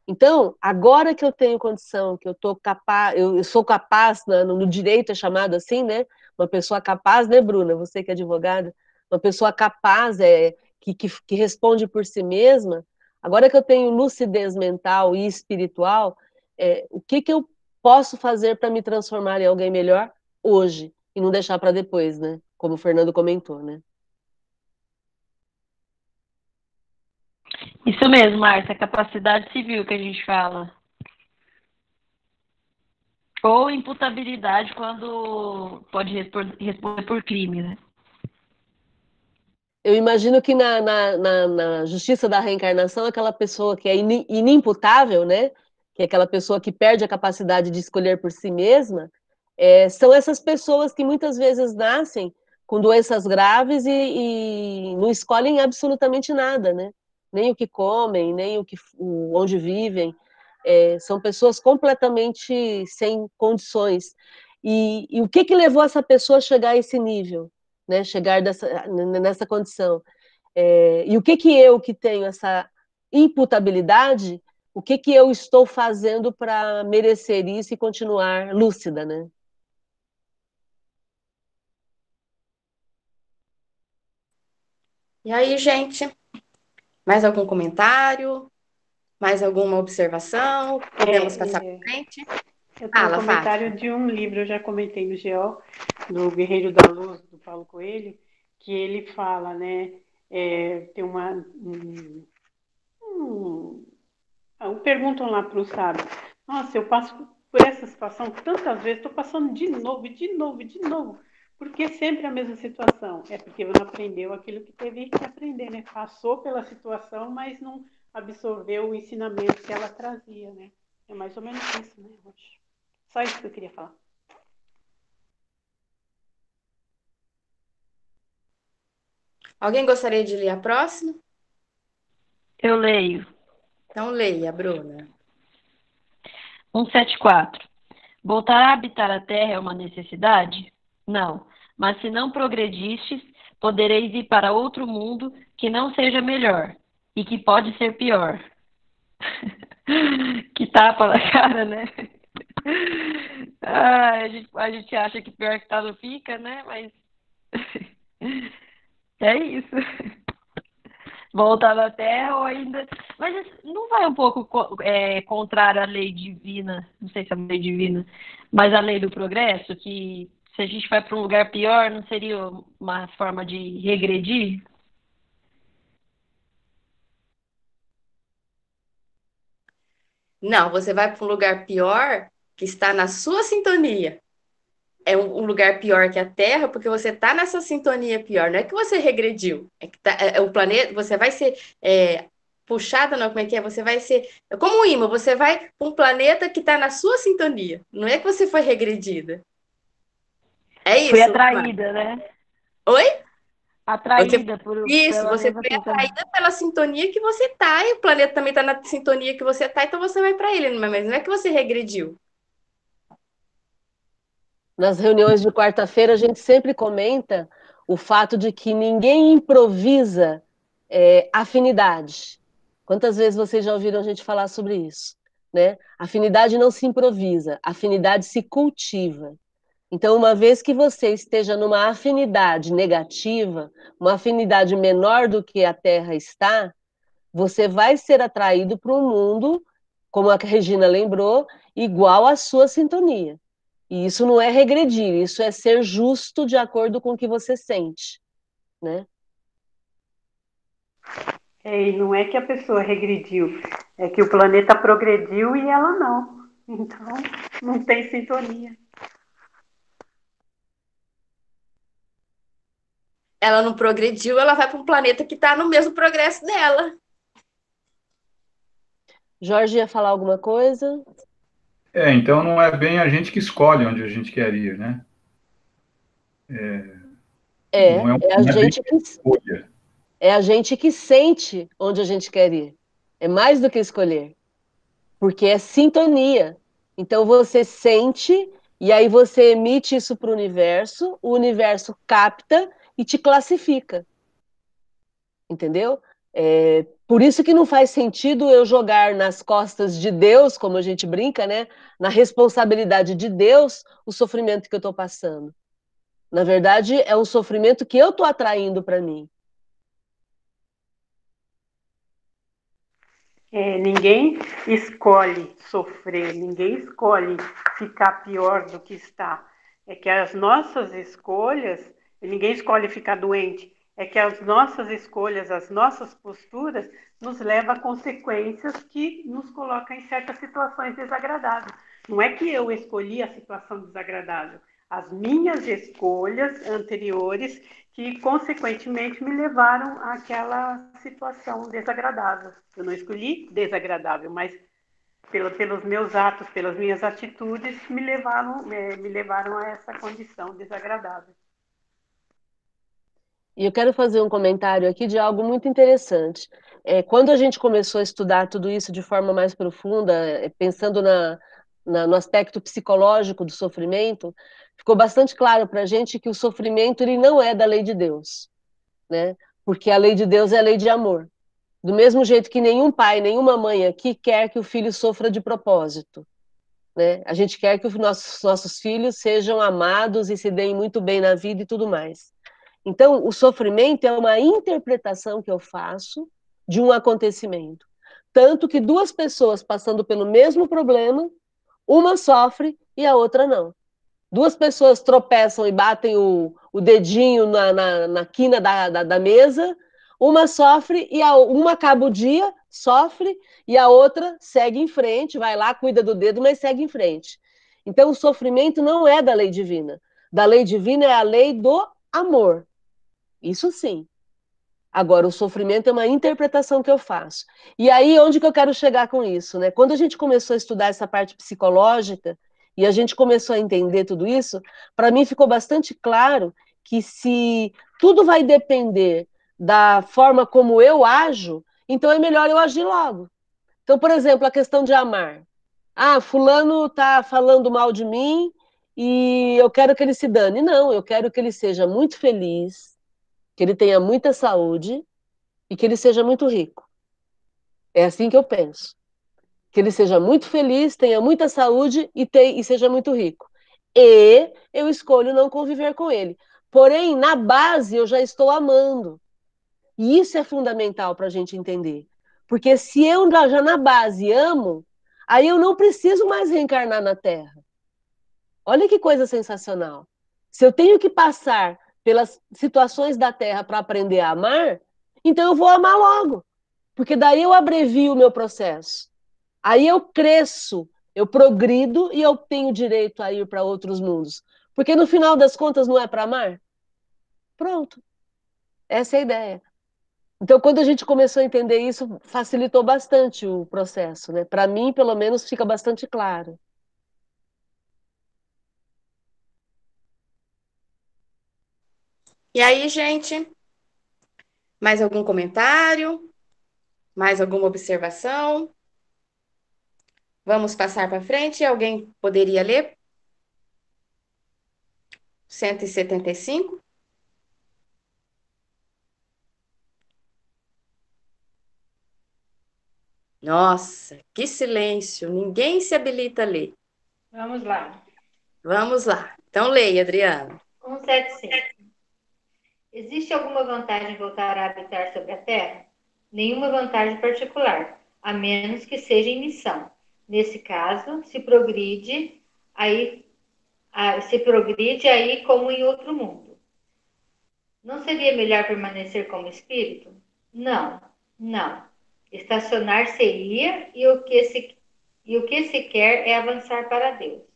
Então, agora que eu tenho condição, que eu tô capaz, eu, eu sou capaz, né, no, no direito é chamado assim, né? Uma pessoa capaz, né, Bruna? Você que é advogada, uma pessoa capaz, é, que, que, que responde por si mesma. Agora que eu tenho lucidez mental e espiritual, é, o que, que eu posso fazer para me transformar em alguém melhor hoje e não deixar para depois, né? Como o Fernando comentou, né? Isso mesmo, Márcia, capacidade civil que a gente fala. Ou imputabilidade quando pode responder por crime, né? Eu imagino que na, na, na, na justiça da reencarnação, aquela pessoa que é inimputável, né? Que é aquela pessoa que perde a capacidade de escolher por si mesma, é, são essas pessoas que muitas vezes nascem com doenças graves e, e, não escolhem absolutamente nada, né? Nem o que comem, nem o que, onde vivem. É, são pessoas completamente sem condições. E, e, o que, que levou essa pessoa a chegar a esse nível, né? Chegar dessa, nessa condição? É, e o que que eu que tenho essa imputabilidade, o que que eu estou fazendo para merecer isso e continuar lúcida, né? E aí, gente, mais algum comentário? Mais alguma observação? Podemos é, passar é... para frente? Eu tenho Fala, um comentário Fátima. de um livro, eu já comentei no GEO, do Guerreiro da Luz, do Paulo Coelho, que ele fala, né? É, tem uma. Um, um, um perguntam lá para o sábio, nossa, eu passo por essa situação tantas vezes, estou passando de novo, de novo, de novo. Porque sempre a mesma situação. É porque não aprendeu aquilo que teve que aprender, né? Passou pela situação, mas não absorveu o ensinamento que ela trazia, né? É mais ou menos isso, né, Rocha? Só isso que eu queria falar. Alguém gostaria de ler a próxima? Eu leio. Então leia, Bruna. 174. Voltar a habitar a Terra é uma necessidade? Não. Mas se não progredistes, podereis ir para outro mundo que não seja melhor e que pode ser pior. que tapa na cara, né? Ah, a, gente, a gente acha que pior que tá não fica, né? Mas é isso. Voltar na Terra ou ainda. Mas não vai um pouco é, contrário à lei divina, não sei se é a lei divina, mas a lei do progresso, que se a gente vai para um lugar pior, não seria uma forma de regredir? Não, você vai para um lugar pior que está na sua sintonia. É um, lugar pior que a Terra, porque você está nessa sintonia pior. Não é que você regrediu, é que tá, é, é o planeta, você vai ser é, puxada, não, como é que é? Você vai ser. É como um imã, você vai para um planeta que está na sua sintonia. Não é que você foi regredida. É isso. Foi atraída, né? Oi? Atraída você, por Isso, você foi atraída pela sintonia que você tá, e o planeta também está na sintonia que você tá, então você vai para ele, mas não é que você regrediu. Nas reuniões de quarta-feira, a gente sempre comenta o fato de que ninguém improvisa é, afinidade. Quantas vezes vocês já ouviram a gente falar sobre isso? Né? Afinidade não se improvisa, afinidade se cultiva. Então, uma vez que você esteja numa afinidade negativa, uma afinidade menor do que a Terra está, você vai ser atraído para um mundo, como a Regina lembrou, igual à sua sintonia. E isso não é regredir, isso é ser justo de acordo com o que você sente, né? É, e não é que a pessoa regrediu, é que o planeta progrediu e ela não. Então, não tem sintonia. ela não progrediu, ela vai para um planeta que está no mesmo progresso dela. Jorge ia falar alguma coisa? É, então não é bem a gente que escolhe onde a gente quer ir, né? É, é, é, um, é a é gente que escolha. É a gente que sente onde a gente quer ir. É mais do que escolher. Porque é sintonia. Então você sente e aí você emite isso para o universo, o universo capta e te classifica. Entendeu? É, por isso que não faz sentido eu jogar nas costas de Deus, como a gente brinca, né? Na responsabilidade de Deus, o sofrimento que eu estou passando. Na verdade, é um sofrimento que eu estou atraindo para mim. É, ninguém escolhe sofrer, ninguém escolhe ficar pior do que está. É que as nossas escolhas Ninguém escolhe ficar doente. é que as nossas escolhas, as nossas posturas, nos levam a consequências que nos colocam em certas situações desagradáveis. Não é que eu escolhi a situação desagradável, as minhas escolhas anteriores que, consequentemente, me levaram àquela situação desagradável. Eu não escolhi desagradável, mas pelo, pelos meus atos, pelas minhas atitudes, me levaram, me, me levaram a essa condição desagradável. E eu quero fazer um comentário aqui de algo muito interessante. É, quando a gente começou a estudar tudo isso de forma mais profunda, é, pensando na, na, no aspecto psicológico do sofrimento, ficou bastante claro para a gente que o sofrimento ele não é da lei de Deus, né? Porque a lei de Deus é a lei de amor. Do mesmo jeito que nenhum pai, nenhuma mãe aqui quer que o filho sofra de propósito. Né? A gente quer que os nossos, nossos filhos sejam amados e se deem muito bem na vida e tudo mais. Então, o sofrimento é uma interpretação que eu faço de um acontecimento. Tanto que duas pessoas passando pelo mesmo problema, uma sofre e a outra não duas pessoas tropeçam e batem o, o dedinho na, na, na quina da, da, da, mesa, uma sofre e a, uma acaba o dia, sofre, e a outra segue em frente, vai lá, cuida do dedo, mas segue em frente. Então, o sofrimento não é da lei divina. Da lei divina é a lei do amor. Isso sim. Agora, o sofrimento é uma interpretação que eu faço. E aí, onde que eu quero chegar com isso? Né? Quando a gente começou a estudar essa parte psicológica, e a gente começou a entender tudo isso, para mim ficou bastante claro que se tudo vai depender da forma como eu ajo, então é melhor eu agir logo. Então, por exemplo, a questão de amar. Ah, fulano está falando mal de mim e eu quero que ele se dane. Não, eu quero que ele seja muito feliz, que ele tenha muita saúde e que ele seja muito rico. É assim que eu penso que ele seja muito feliz, tenha muita saúde e, e seja muito rico. E eu escolho não conviver com ele. Porém, na base, eu já estou amando. E isso é fundamental para a gente entender. Porque se eu já na base amo, aí eu não preciso mais reencarnar na Terra. Olha que coisa sensacional. Se eu tenho que passar pelas situações da Terra para aprender a amar, então eu vou amar logo. Porque daí eu abrevio o meu processo. Aí eu cresço, eu progrido e eu tenho direito a ir para outros mundos. Porque no final das contas não é para amar? Pronto. Essa é a ideia. Então, quando a gente começou a entender isso, facilitou bastante o processo, né? Para mim, pelo menos, fica bastante claro. E aí, gente? Mais algum comentário? Mais alguma observação? Vamos passar para frente. Alguém poderia ler? 175. Nossa, que silêncio! Ninguém se habilita a ler. Vamos lá. Vamos lá. Então, leia, Adriana. 175. Existe alguma vantagem em voltar a habitar sobre a Terra? Nenhuma vantagem particular, a menos que seja em missão. Nesse caso, se progride aí, se progride aí como em outro mundo. Não seria melhor permanecer como espírito? Não, não. Estacionar seria e o que se, e o que se quer é avançar para Deus.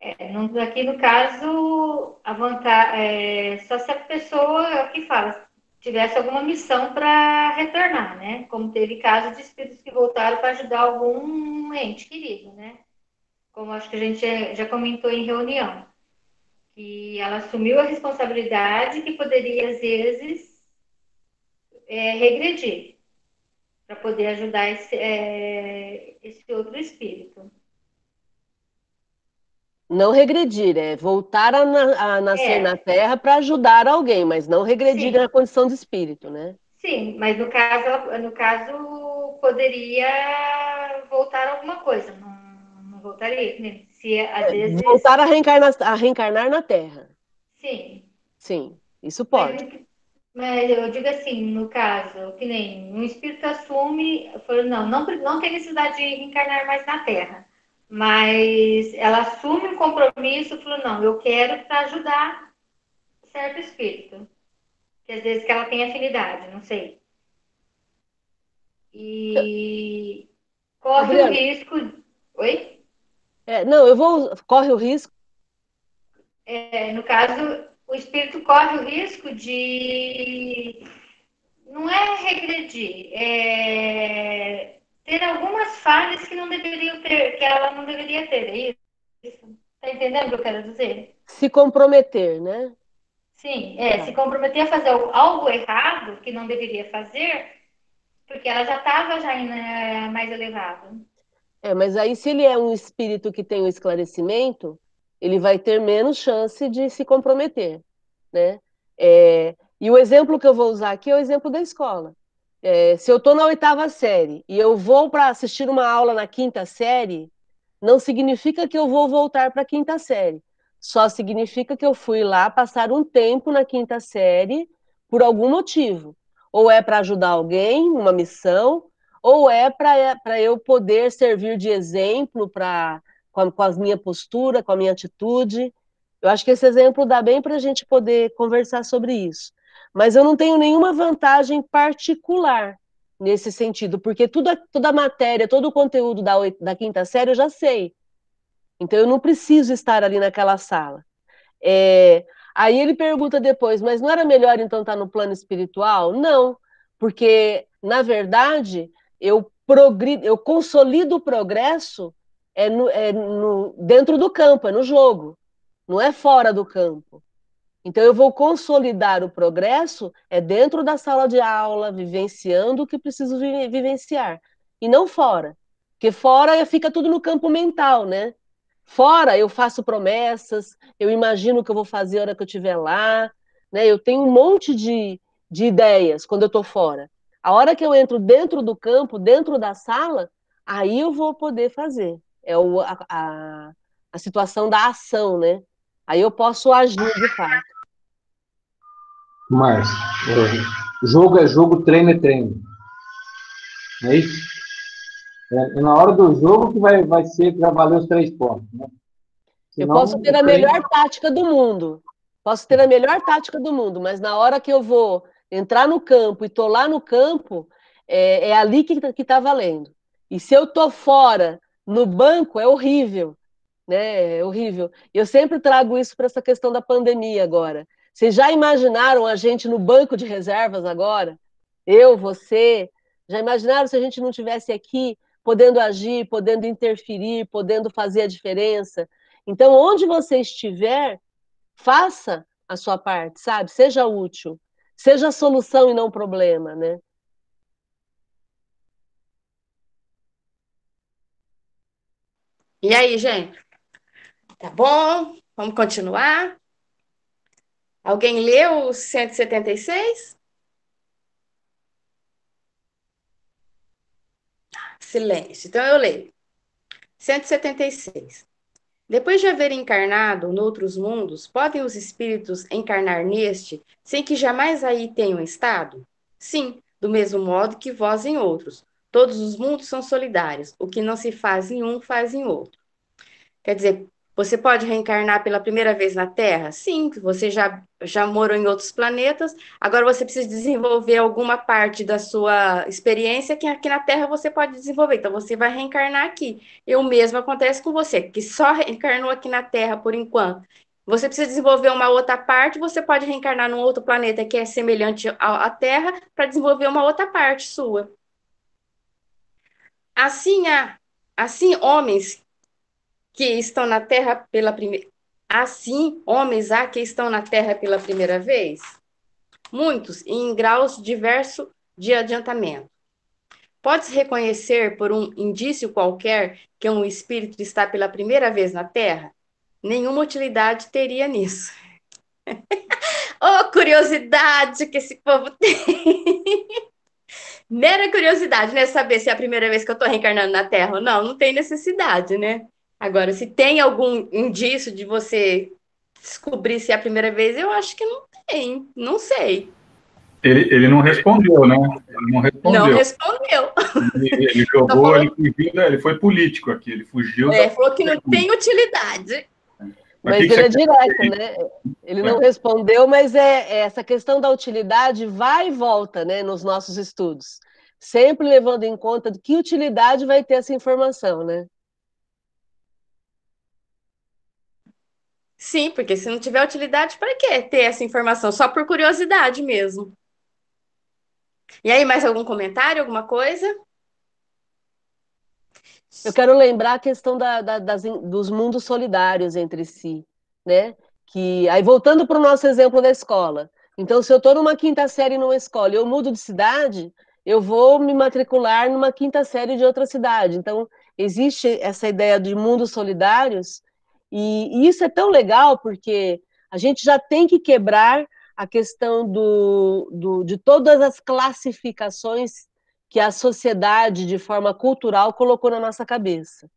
É, no, aqui no caso, a é, só se a pessoa, é o que fala, tivesse alguma missão para retornar, né? Como teve casos de espíritos que voltaram para ajudar algum ente querido, né? Como acho que a gente já comentou em reunião. Que ela assumiu a responsabilidade que poderia, às vezes, é, regredir para poder ajudar esse, é, esse outro espírito não regredir, é voltar a, na, a nascer é. na Terra para ajudar alguém, mas não regredir Sim. na condição de espírito, né? Sim, mas no caso, no caso poderia voltar alguma coisa, não, não voltaria, né? se às vezes... voltar a reencarnar, a reencarnar na Terra. Sim. Sim, isso pode. Mas, Mas eu digo assim, no caso, que nem um espírito assume, falou, não, não, não tem necessidade de reencarnar mais na Terra. Mas ela assume um compromisso, falou, não, eu quero para ajudar certo espírito. Que às vezes que ela tem afinidade, não sei. E corre Adriana. o risco. Oi? É, não, eu vou. Corre o risco. É, no caso, o espírito corre o risco de. Não é regredir, é ter algumas falhas que não deveriam ter, que ela não deveria ter, é isso? Está entendendo o que eu quero dizer? Se comprometer, né? Sim, é, tá. se comprometer a fazer algo errado que não deveria fazer, porque ela já estava já né, mais elevada. É, mas aí se ele é um espírito que tem o um esclarecimento, ele vai ter menos chance de se comprometer, né? É, e o exemplo que eu vou usar aqui é o exemplo da escola. É, se eu estou na oitava série e eu vou para assistir uma aula na quinta série, não significa que eu vou voltar para a quinta série. Só significa que eu fui lá passar um tempo na quinta série por algum motivo ou é para ajudar alguém, uma missão, ou é para eu poder servir de exemplo para com, com a minha postura, com a minha atitude. Eu acho que esse exemplo dá bem para a gente poder conversar sobre isso. Mas eu não tenho nenhuma vantagem particular nesse sentido, porque tudo, toda a matéria, todo o conteúdo da, da quinta série eu já sei. Então eu não preciso estar ali naquela sala. É, Aí ele pergunta depois, mas não era melhor então estar no plano espiritual? Não, porque na verdade eu eu consolido o progresso é, no, é no, dentro do campo, é no jogo, não é fora do campo. Então eu vou consolidar o progresso é dentro da sala de aula, vivenciando o que preciso vi vivenciar e não fora, porque fora fica tudo no campo mental, né? Fora, eu faço promessas, eu imagino o que eu vou fazer a hora que eu estiver lá, né? Eu tenho um monte de, de ideias quando eu estou fora. A hora que eu entro dentro do campo, dentro da sala, aí eu vou poder fazer. É o, a, a, a situação da ação, né? Aí eu posso agir de fato. Mas, é, jogo é jogo, treino é treino. É isso? É, é, na hora do jogo que vai, vai ser para valer os três pontos. Né? Senão, eu posso ter a melhor tática do mundo. Posso ter a melhor tática do mundo, mas na hora que eu vou entrar no campo e tô lá no campo, é, é ali que, que tá valendo. E se eu tô fora, no banco, é horrível. Né? É horrível. Eu sempre trago isso para essa questão da pandemia agora. Vocês já imaginaram a gente no banco de reservas agora? Eu, você? Já imaginaram se a gente não tivesse aqui podendo agir, podendo interferir, podendo fazer a diferença. Então, onde você estiver, faça a sua parte, sabe? Seja útil, seja solução e não problema, né? E aí, gente? Tá bom? Vamos continuar? Alguém leu o 176? Silêncio. Então eu leio. 176. Depois de haver encarnado noutros mundos, podem os espíritos encarnar neste, sem que jamais aí tenham estado? Sim, do mesmo modo que vós em outros. Todos os mundos são solidários. O que não se faz em um, faz em outro. Quer dizer, você pode reencarnar pela primeira vez na Terra? Sim, você já, já morou em outros planetas, agora você precisa desenvolver alguma parte da sua experiência que aqui na Terra você pode desenvolver. Então você vai reencarnar aqui. E o mesmo acontece com você, que só reencarnou aqui na Terra por enquanto. Você precisa desenvolver uma outra parte, você pode reencarnar num outro planeta que é semelhante à Terra para desenvolver uma outra parte sua. Assim, assim homens que estão na Terra pela primeira. Assim, homens há que estão na Terra pela primeira vez? Muitos, em graus diversos de adiantamento. Pode-se reconhecer por um indício qualquer que um espírito está pela primeira vez na Terra? Nenhuma utilidade teria nisso. oh, curiosidade que esse povo tem! Mera curiosidade, né? Saber se é a primeira vez que eu estou reencarnando na Terra ou não. Não tem necessidade, né? Agora, se tem algum indício de você descobrir se é a primeira vez, eu acho que não tem, não sei. Ele, ele não respondeu, né? Ele não respondeu. Não respondeu. Ele, ele jogou, ele fugiu, ele foi político aqui, ele fugiu. É, da... falou que não tem utilidade. Mas que ele é direto, né? Ele não respondeu, mas é, é essa questão da utilidade vai e volta, né, nos nossos estudos. Sempre levando em conta que utilidade vai ter essa informação, né? Sim, porque se não tiver utilidade, para que ter essa informação? Só por curiosidade mesmo. E aí, mais algum comentário, alguma coisa? Eu quero lembrar a questão da, da, das, dos mundos solidários entre si, né? Que aí voltando para o nosso exemplo da escola. Então, se eu estou numa quinta série numa escola e eu mudo de cidade, eu vou me matricular numa quinta série de outra cidade. Então, existe essa ideia de mundos solidários e, e isso é tão legal porque a gente já tem que quebrar a questão do, do, de todas as classificações que a sociedade, de forma cultural, colocou na nossa cabeça.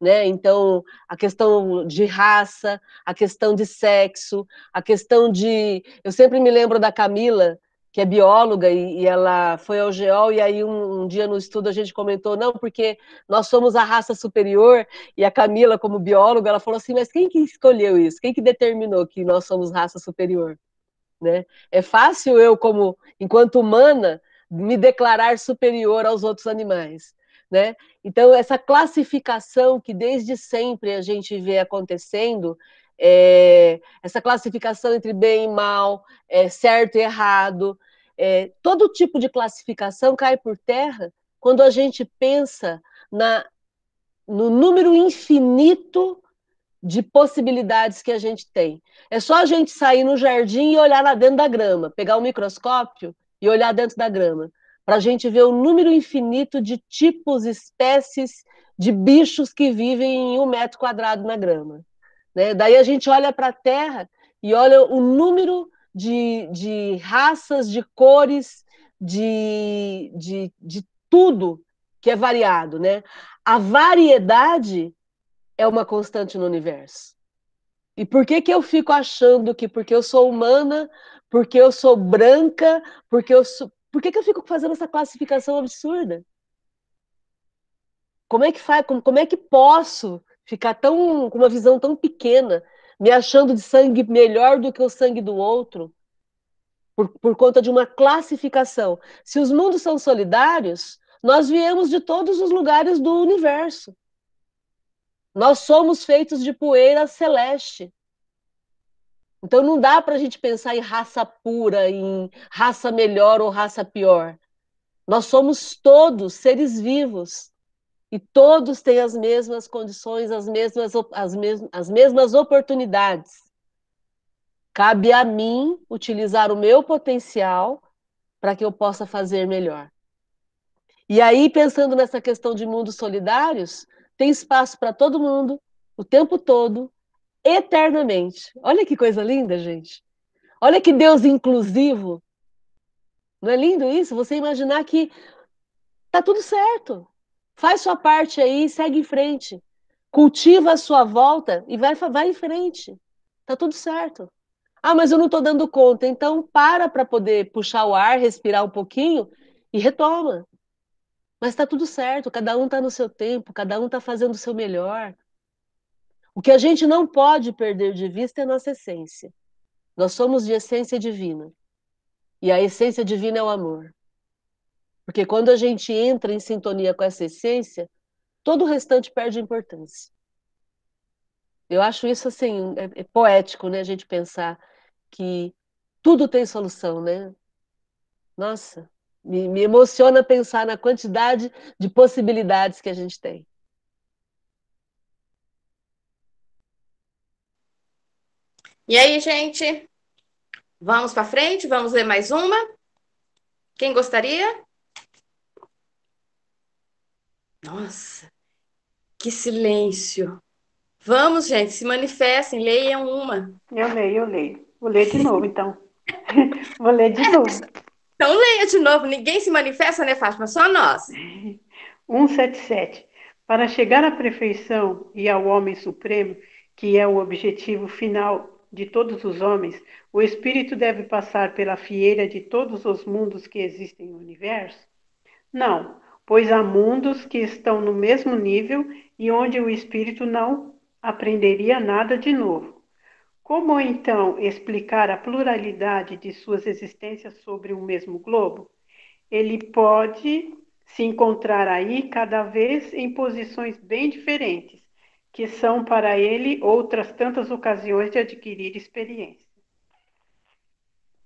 Né? Então, a questão de raça, a questão de sexo, a questão de. Eu sempre me lembro da Camila, que é bióloga, e, e ela foi ao GEOL, e aí um, um, dia no estudo a gente comentou, não, porque nós somos a raça superior, e a Camila, como bióloga, ela falou assim, mas quem que escolheu isso? Quem que determinou que nós somos raça superior? Né? É fácil eu, como enquanto humana, me declarar superior aos outros animais. Né? Então, essa classificação que desde sempre a gente vê acontecendo, é, essa classificação entre bem e mal, é, certo e errado, é, todo tipo de classificação cai por terra quando a gente pensa na, no número infinito de possibilidades que a gente tem. É só a gente sair no jardim e olhar lá dentro da grama, pegar o um microscópio e olhar dentro da grama, para a gente ver o número infinito de tipos, espécies de bichos que vivem em um metro quadrado na grama. Né? Daí a gente olha para a Terra e olha o número de, de raças, de cores, de, de, de tudo que é variado. Né? A variedade é uma constante no universo. E por que, que eu fico achando que porque eu sou humana, porque eu sou branca, porque eu sou. Por que, que eu fico fazendo essa classificação absurda? Como é que faz? Como, como é que posso ficar tão com uma visão tão pequena, me achando de sangue melhor do que o sangue do outro, por, por conta de uma classificação? Se os mundos são solidários, nós viemos de todos os lugares do universo. Nós somos feitos de poeira celeste. Então não dá para a gente pensar em raça pura, em raça melhor ou raça pior. Nós somos todos seres vivos e todos têm as mesmas condições, as mesmas, as mesmas, as mesmas oportunidades. Cabe a mim utilizar o meu potencial para que eu possa fazer melhor. E aí, pensando nessa questão de mundos solidários, tem espaço para todo mundo, o tempo todo, eternamente. Olha que coisa linda, gente. Olha que Deus inclusivo. Não é lindo isso? Você imaginar que tá tudo certo. Faz sua parte aí, segue em frente. Cultiva a sua volta e vai, vai em frente. Tá tudo certo. Ah, mas eu não estou dando conta. Então para para poder puxar o ar, respirar um pouquinho e retoma. Mas está tudo certo, cada um está no seu tempo, cada um está fazendo o seu melhor. O que a gente não pode perder de vista é a nossa essência. Nós somos de essência divina. E a essência divina é o amor. Porque quando a gente entra em sintonia com essa essência, todo o restante perde importância. Eu acho isso assim, é, é poético, né? A gente pensar que tudo tem solução, né? Nossa, me, me emociona pensar na quantidade de possibilidades que a gente tem. E aí, gente? Vamos para frente? Vamos ler mais uma? Quem gostaria? Nossa, que silêncio. Vamos, gente, se manifestem, leiam uma. Eu leio, eu leio. Vou ler de novo, então. Vou ler de novo. Então leia de novo. Ninguém se manifesta, né, Fátima? Só nós. 177. Para chegar à perfeição e ao homem supremo, que é o objetivo final de todos os homens, o espírito deve passar pela fieira de todos os mundos que existem no universo? Não, pois há mundos que estão no mesmo nível e onde o espírito não aprenderia nada de novo. Como então explicar a pluralidade de suas existências sobre o mesmo globo? Ele pode se encontrar aí cada vez em posições bem diferentes, que são para ele outras tantas ocasiões de adquirir experiência.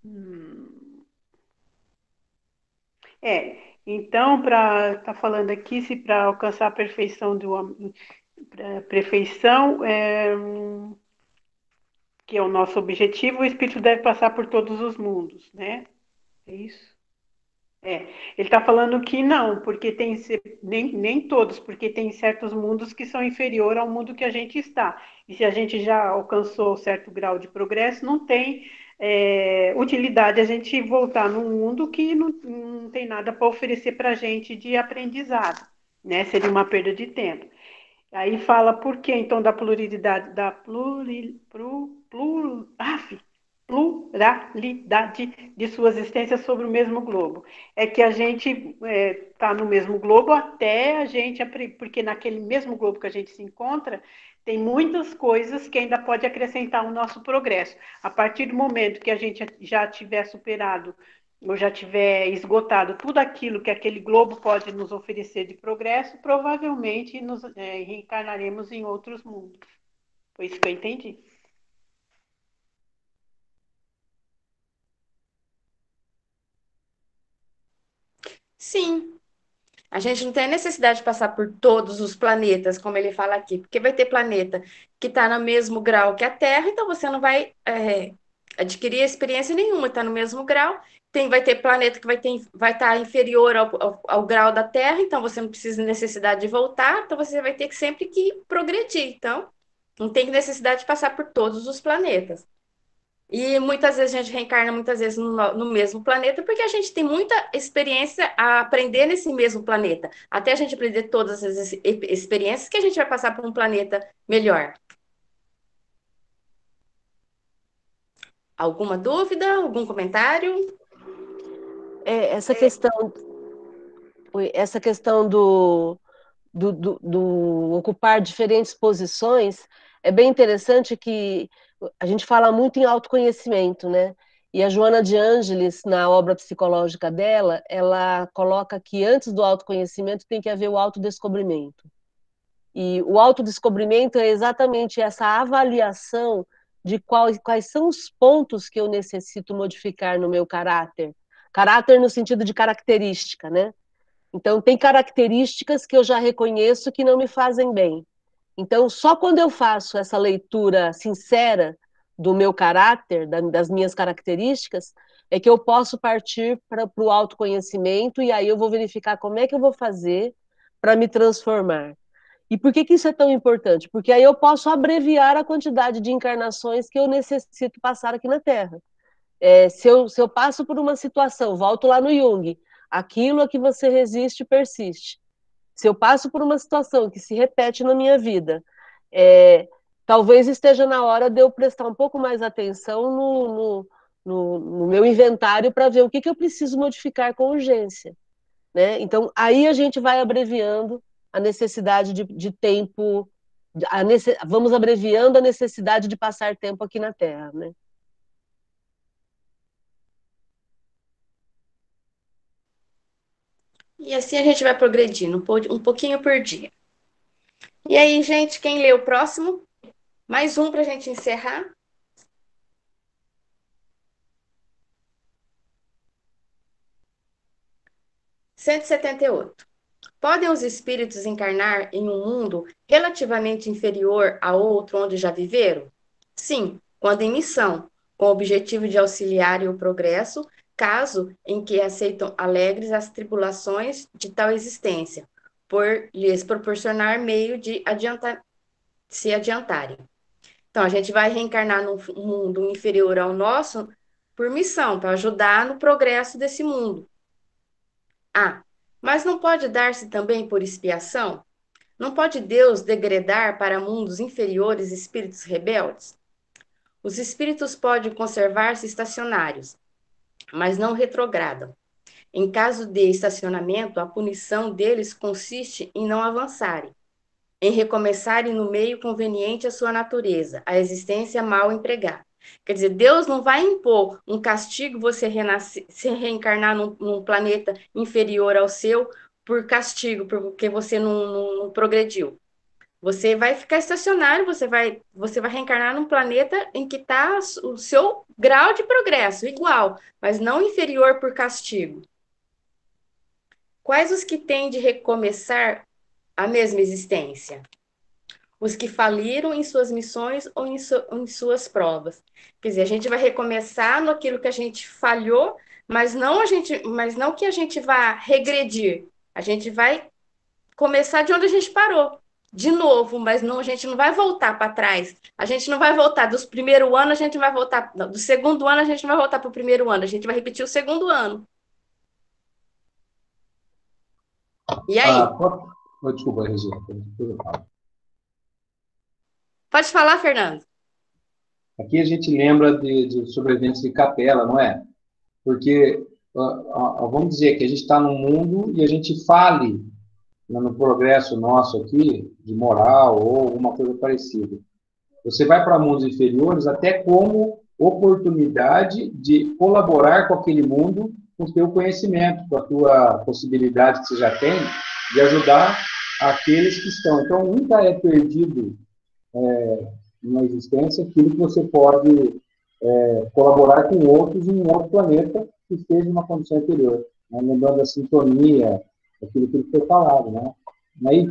Hum. É, então, para estar tá falando aqui, se para alcançar a perfeição do perfeição, é, que é o nosso objetivo, o espírito deve passar por todos os mundos, né? É isso? É, ele está falando que não, porque tem nem, nem todos, porque tem certos mundos que são inferior ao mundo que a gente está. E se a gente já alcançou certo grau de progresso, não tem é, utilidade a gente voltar num mundo que não, não tem nada para oferecer para a gente de aprendizado, né? Seria uma perda de tempo. Aí fala por que então da pluralidade, da pluril, plur, af, pluralidade de sua existência sobre o mesmo globo. É que a gente está é, tá no mesmo globo até a gente, porque naquele mesmo globo que a gente se encontra, tem muitas coisas que ainda pode acrescentar o nosso progresso. A partir do momento que a gente já tiver superado ou já tiver esgotado tudo aquilo que aquele globo pode nos oferecer de progresso, provavelmente nos é, reencarnaremos em outros mundos. Foi isso que eu entendi. Sim, a gente não tem necessidade de passar por todos os planetas, como ele fala aqui, porque vai ter planeta que está no mesmo grau que a Terra, então você não vai é, adquirir experiência nenhuma, está no mesmo grau. Tem, vai ter planeta que vai, ter, vai estar tá inferior ao, ao, ao, grau da Terra, então você não precisa de necessidade de voltar, então você vai ter que sempre que progredir. Então, não tem necessidade de passar por todos os planetas. E muitas vezes a gente reencarna muitas vezes no, no, mesmo planeta, porque a gente tem muita experiência a aprender nesse mesmo planeta. Até a gente aprender todas as experiências que a gente vai passar por um planeta melhor. Alguma dúvida? Algum comentário? É, essa questão, essa questão do, do, do, do ocupar diferentes posições é bem interessante que a gente fala muito em autoconhecimento, né? E a Joana de Ângeles, na obra psicológica dela, ela coloca que antes do autoconhecimento tem que haver o autodescobrimento. E o autodescobrimento é exatamente essa avaliação de quais, quais são os pontos que eu necessito modificar no meu caráter. Caráter no sentido de característica, né? Então, tem características que eu já reconheço que não me fazem bem. Então, só quando eu faço essa leitura sincera do meu caráter, das minhas características, é que eu posso partir para o autoconhecimento e aí eu vou verificar como é que eu vou fazer para me transformar. E por que, que isso é tão importante? Porque aí eu posso abreviar a quantidade de encarnações que eu necessito passar aqui na Terra. É, se, eu, se eu passo por uma situação, volto lá no Jung, aquilo a que você resiste persiste. Se eu passo por uma situação que se repete na minha vida, é, talvez esteja na hora de eu prestar um pouco mais atenção no, no, no, no meu inventário para ver o que, que eu preciso modificar com urgência. Né? Então, aí a gente vai abreviando a necessidade de, de tempo, a nece, vamos abreviando a necessidade de passar tempo aqui na Terra. Né? E assim a gente vai progredindo, um pouquinho por dia. E aí, gente, quem lê o próximo? Mais um para a gente encerrar. Cento e setenta e oito. Podem os espíritos encarnar em um mundo relativamente inferior a outro onde já viveram? Sim, quando em missão, com o objetivo de auxiliar o progresso caso em que aceitam alegres as tribulações de tal existência, por lhes proporcionar meio de se adiantarem. Então, a gente vai reencarnar num mundo inferior ao nosso por missão, para ajudar no progresso desse mundo. Ah, mas não pode dar-se também por expiação? Não pode Deus degradar para mundos inferiores espíritos rebeldes? Os espíritos podem conservar-se estacionários, mas não retrogradam. Em caso de estacionamento, a punição deles consiste em não avançarem, em recomeçarem no meio conveniente à sua natureza, a existência mal empregada. Quer dizer, Deus não vai impor um castigo você se reencarnar num, num, planeta inferior ao seu por castigo, porque você não, não, não progrediu. Você vai ficar estacionário, você vai, você vai reencarnar num planeta em que está o seu grau de progresso igual, mas não inferior por castigo. Quais os que têm de recomeçar a mesma existência? Os que faliram em suas missões ou em, su em suas provas. Quer dizer, a gente vai recomeçar no aquilo que a gente falhou, mas não a gente, mas não que a gente vá regredir. A gente vai começar de onde a gente parou de novo, mas não, a gente não vai voltar para trás. A gente não vai voltar dos primeiro ano, a gente vai voltar não, do segundo ano, a gente não vai voltar para o primeiro ano, a gente vai repetir o segundo ano. E aí? Ah, pode... Desculpa, Regina. Pode falar, Fernando. Aqui a gente lembra de, de sobreviventes de capela, não é? Porque, vamos dizer que a gente está num mundo e a gente fale no progresso nosso aqui, de moral ou alguma coisa parecida. Você vai para mundos inferiores até como oportunidade de colaborar com aquele mundo com o seu conhecimento, com a tua possibilidade que você já tem de ajudar aqueles que estão. Então, nunca é perdido é, na existência aquilo que você pode é, colaborar com outros em um outro planeta que esteja numa condição inferior. Né? Lembrando a sintonia, aquilo que foi falado, né? Aí,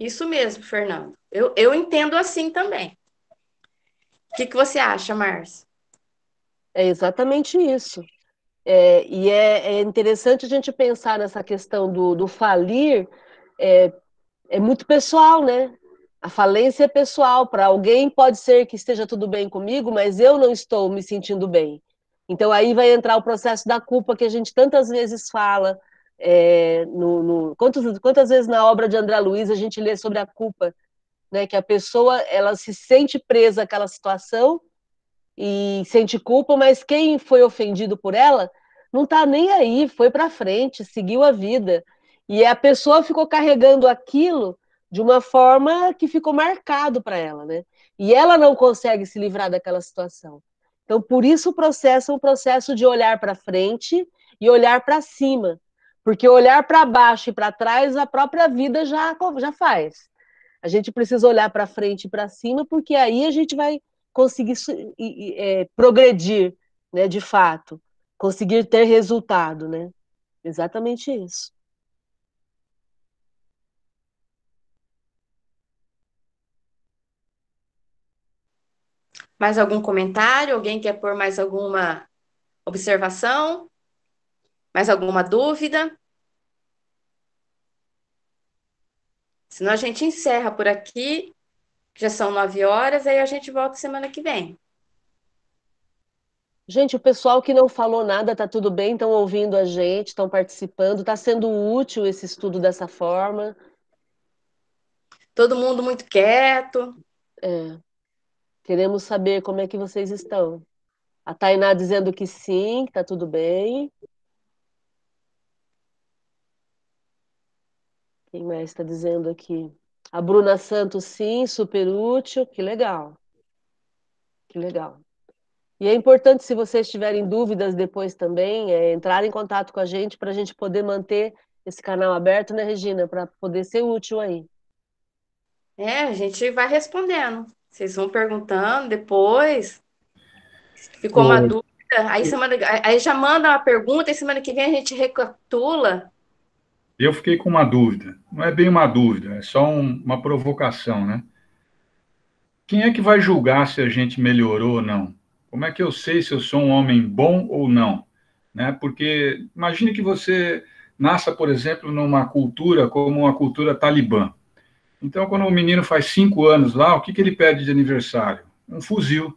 Isso mesmo, Fernando. Eu, eu entendo assim também. O que, que você acha, Márcio? É exatamente isso. É, e é, é, interessante a gente pensar nessa questão do, do falir, é, é muito pessoal, né? A falência é pessoal. Para alguém pode ser que esteja tudo bem comigo, mas eu não estou me sentindo bem. Então aí vai entrar o processo da culpa que a gente tantas vezes fala. É, no, no, quantas, quantas vezes na obra de André Luiz a gente lê sobre a culpa, né? Que a pessoa ela se sente presa àquela situação e sente culpa, mas quem foi ofendido por ela não está nem aí, foi para frente, seguiu a vida. E a pessoa ficou carregando aquilo de uma forma que ficou marcado para ela, né? E ela não consegue se livrar daquela situação. Então, por isso o processo é um processo de olhar para frente e olhar para cima, porque olhar para baixo e para trás a própria vida já já faz. A gente precisa olhar para frente e para cima, porque aí a gente vai conseguir é, progredir, né, de fato, conseguir ter resultado, né? Exatamente isso. Mais algum comentário? Alguém quer pôr mais alguma observação? Mais alguma dúvida? Senão a gente encerra por aqui. Já são nove horas, aí a gente volta semana que vem. Gente, o pessoal que não falou nada, tá tudo bem, estão ouvindo a gente, estão participando, está sendo útil esse estudo dessa forma. Todo mundo muito quieto. É. Queremos saber como é que vocês estão. A Tainá dizendo que sim, que está tudo bem. Quem mais está dizendo aqui? A Bruna Santos, sim, super útil, que legal. Que legal. E é importante, se vocês tiverem dúvidas depois também, é, entrar em contato com a gente para a gente poder manter esse canal aberto, né, Regina? Para poder ser útil aí. É, a gente vai respondendo. Vocês vão perguntando depois. Ficou uma dúvida. Aí, semana, aí já manda uma pergunta e semana que vem a gente recapitula. Eu fiquei com uma dúvida. Não é bem uma dúvida, é só um, uma provocação, né? Quem é que vai julgar se a gente melhorou ou não? Como é que eu sei se eu sou um homem bom ou não? Né? Porque imagine que você nasça, por exemplo, numa cultura como uma cultura talibã. Então, quando o menino faz cinco anos lá, o que, que ele pede de aniversário? Um fuzil.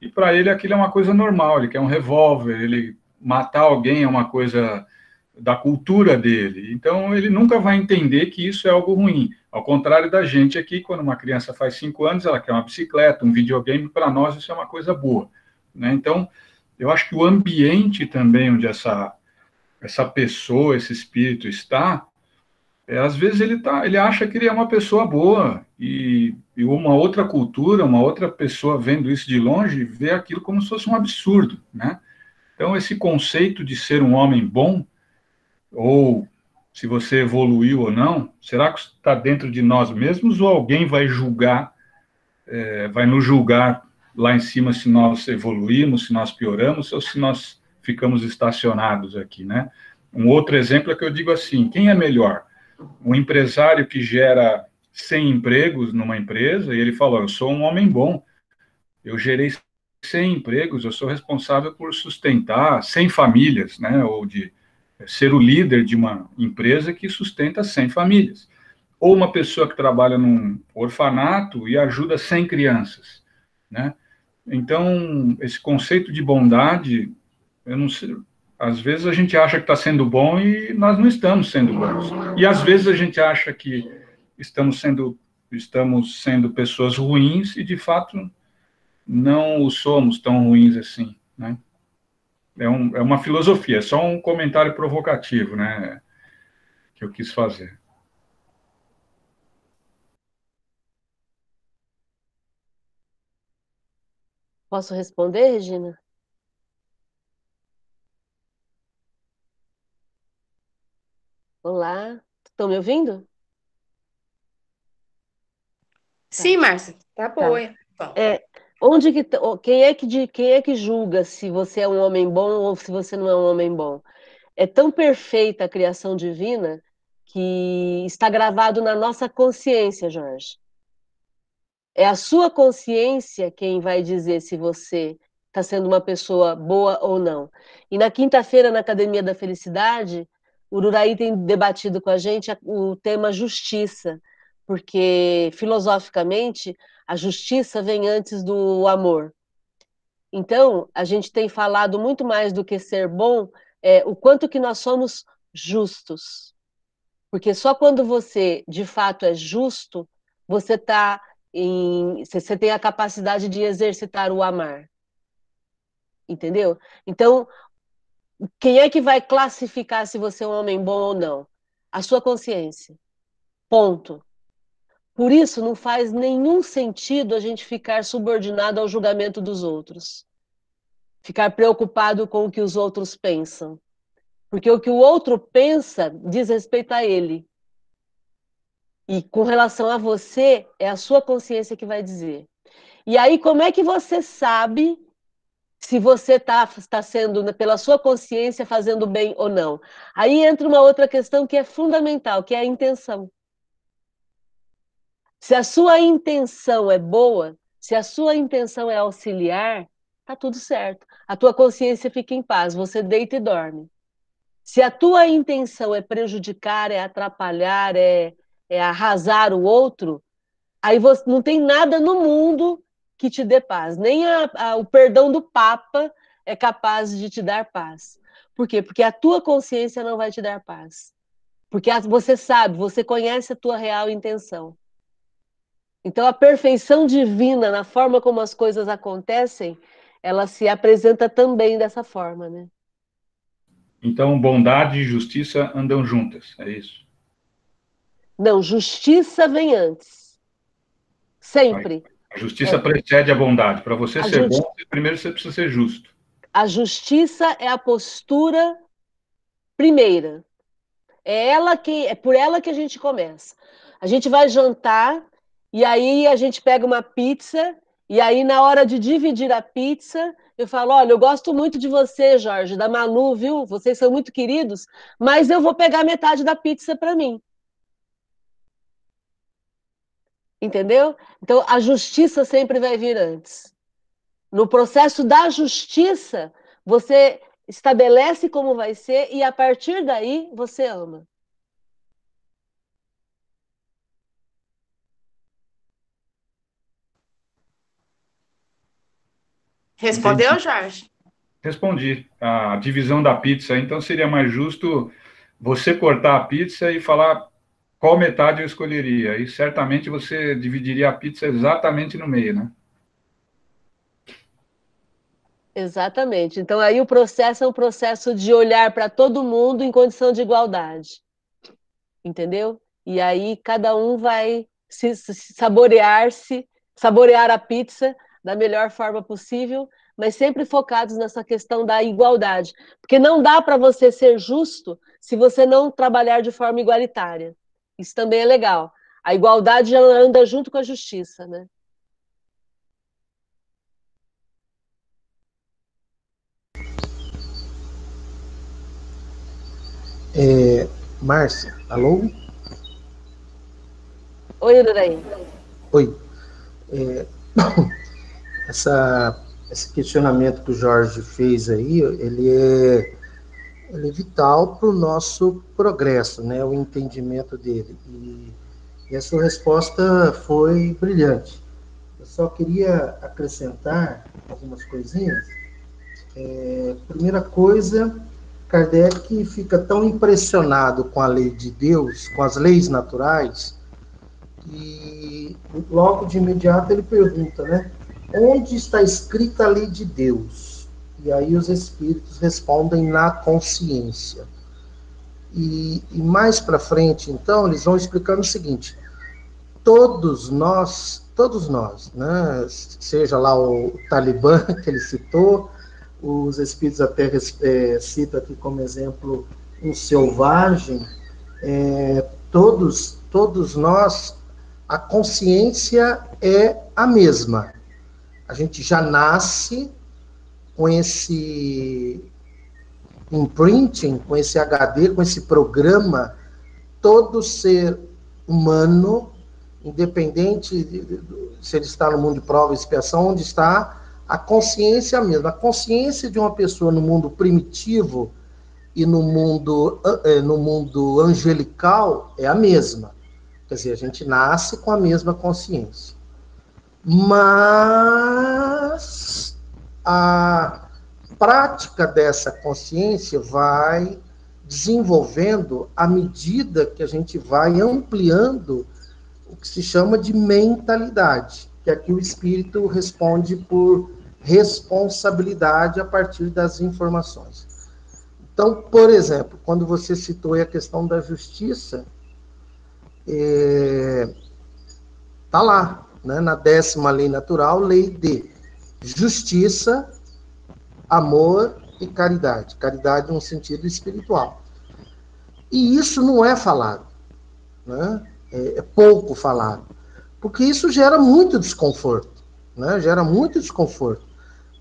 E para ele aquilo é uma coisa normal, ele quer um revólver, ele matar alguém é uma coisa da cultura dele. Então, ele nunca vai entender que isso é algo ruim. Ao contrário da gente aqui, quando uma criança faz cinco anos, ela quer uma bicicleta, um videogame, para nós isso é uma coisa boa. Né? Então, eu acho que o ambiente também onde essa, essa pessoa, esse espírito está, é, às vezes ele, tá, ele acha que ele é uma pessoa boa, e, e uma outra cultura, uma outra pessoa vendo isso de longe, vê aquilo como se fosse um absurdo. Né? Então, esse conceito de ser um homem bom, ou se você evoluiu ou não, será que está dentro de nós mesmos ou alguém vai julgar, é, vai nos julgar lá em cima se nós evoluímos, se nós pioramos ou se nós ficamos estacionados aqui, né? Um outro exemplo é que eu digo assim: quem é melhor? Um empresário que gera 100 empregos numa empresa e ele fala: Eu sou um homem bom, eu gerei 100 empregos, eu sou responsável por sustentar 100 famílias, né? Ou de ser o líder de uma empresa que sustenta 100 famílias. Ou uma pessoa que trabalha num orfanato e ajuda 100 crianças, né? Então, esse conceito de bondade, eu não sei, às vezes a gente acha que está sendo bom e nós não estamos sendo bons. E às vezes a gente acha que estamos sendo estamos sendo pessoas ruins e de fato não somos tão ruins assim, né? É, um, é uma filosofia, é só um comentário provocativo, né? Que eu quis fazer. Posso responder, Regina? Olá, estão me ouvindo? Sim, Márcia, tá boa. Tá. É, onde que quem é que de quem é que julga se você é um homem bom ou se você não é um homem bom? É tão perfeita a criação divina que está gravado na nossa consciência, Jorge. É a sua consciência quem vai dizer se você está sendo uma pessoa boa ou não. E na quinta-feira, na Academia da Felicidade, o Uraí tem debatido com a gente o tema justiça, porque filosoficamente a justiça vem antes do amor. Então, a gente tem falado muito mais do que ser bom, é, o quanto que nós somos justos. Porque só quando você, de fato, é justo, você está em, você tem a capacidade de exercitar o amar. Entendeu? Então, quem é que vai classificar se você é um homem bom ou não? A sua consciência. Ponto. Por isso, não faz nenhum sentido a gente ficar subordinado ao julgamento dos outros. Ficar preocupado com o que os outros pensam. Porque o que o outro pensa diz respeito a ele. E com relação a você, é a sua consciência que vai dizer. E aí, como é que você sabe se você está tá sendo, né, pela sua consciência, fazendo bem ou não? Aí entra uma outra questão que é fundamental, que é a intenção. Se a sua intenção é boa, se a sua intenção é auxiliar, tá tudo certo. A tua consciência fica em paz, você deita e dorme. Se a tua intenção é prejudicar, é atrapalhar, é é arrasar o outro, aí você não tem nada no mundo que te dê paz. Nem a, a, o perdão do Papa é capaz de te dar paz. Por quê? Porque a tua consciência não vai te dar paz. Porque você sabe, você conhece a tua real intenção. Então, a perfeição divina na forma como as coisas acontecem, ela se apresenta também dessa forma, né? Então, bondade e justiça andam juntas, é isso? Não, justiça vem antes. Sempre. A justiça é. precede a bondade. Para você a ser justi... bom, primeiro você precisa ser justo. A justiça é a postura primeira. É ela que é por ela que a gente começa. A gente vai jantar e aí a gente pega uma pizza e aí na hora de dividir a pizza, eu falo, olha, eu gosto muito de você, Jorge, da Manu, viu? Vocês são muito queridos, mas eu vou pegar metade da pizza para mim. Entendeu? Então, a justiça sempre vai vir antes. No processo da justiça, você estabelece como vai ser e a partir daí você ama. Respondeu, Jorge? respondi. A divisão da pizza, então seria mais justo você cortar a pizza e falar qual metade eu escolheria. E certamente você dividiria a pizza exatamente no meio, né? Exatamente. Então aí o processo é um processo de olhar para todo mundo em condição de igualdade. Entendeu? E aí cada um vai se, se saborear-se, saborear a pizza da melhor forma possível, mas sempre focados nessa questão da igualdade. Porque não dá para você ser justo se você não trabalhar de forma igualitária. Isso também é legal. A igualdade ela anda junto com a justiça, né? É, Márcia, alô? Oi, Uraí. Oi. É, essa, esse questionamento que o Jorge fez aí, ele é, ele é vital para o nosso progresso, né, o entendimento dele. E, e a sua resposta foi brilhante. Eu só queria acrescentar algumas coisinhas. É, primeira coisa, Kardec fica tão impressionado com a lei de Deus, com as leis naturais, que logo de imediato ele pergunta, né? Onde está escrita a lei de Deus? E aí os espíritos respondem na consciência. E, e mais para frente, então, eles vão explicando o seguinte: todos nós, todos nós, né? Seja lá o Talibã que ele citou, os espíritos até é, citam aqui como exemplo um selvagem, é, todos, todos nós, a consciência é a mesma. A gente já nasce com esse imprinting, com esse HD, com esse programa, todo ser humano, independente de, se ele está no mundo de prova e expiação, onde está, a consciência é a consciência de uma pessoa no mundo primitivo e no mundo, eh, no mundo angelical é a mesma. Quer dizer, a gente nasce com a mesma consciência. Mas a prática dessa consciência vai desenvolvendo à medida que a gente vai ampliando o que se chama de mentalidade que aqui o espírito responde por responsabilidade a partir das informações. Então, por exemplo, quando você citou a questão da justiça, é, lá, né, na décima lei natural, lei de justiça, amor e caridade. Caridade no sentido espiritual. E isso não é falado, né? é, é pouco falado porque isso gera muito desconforto, né? Gera muito desconforto.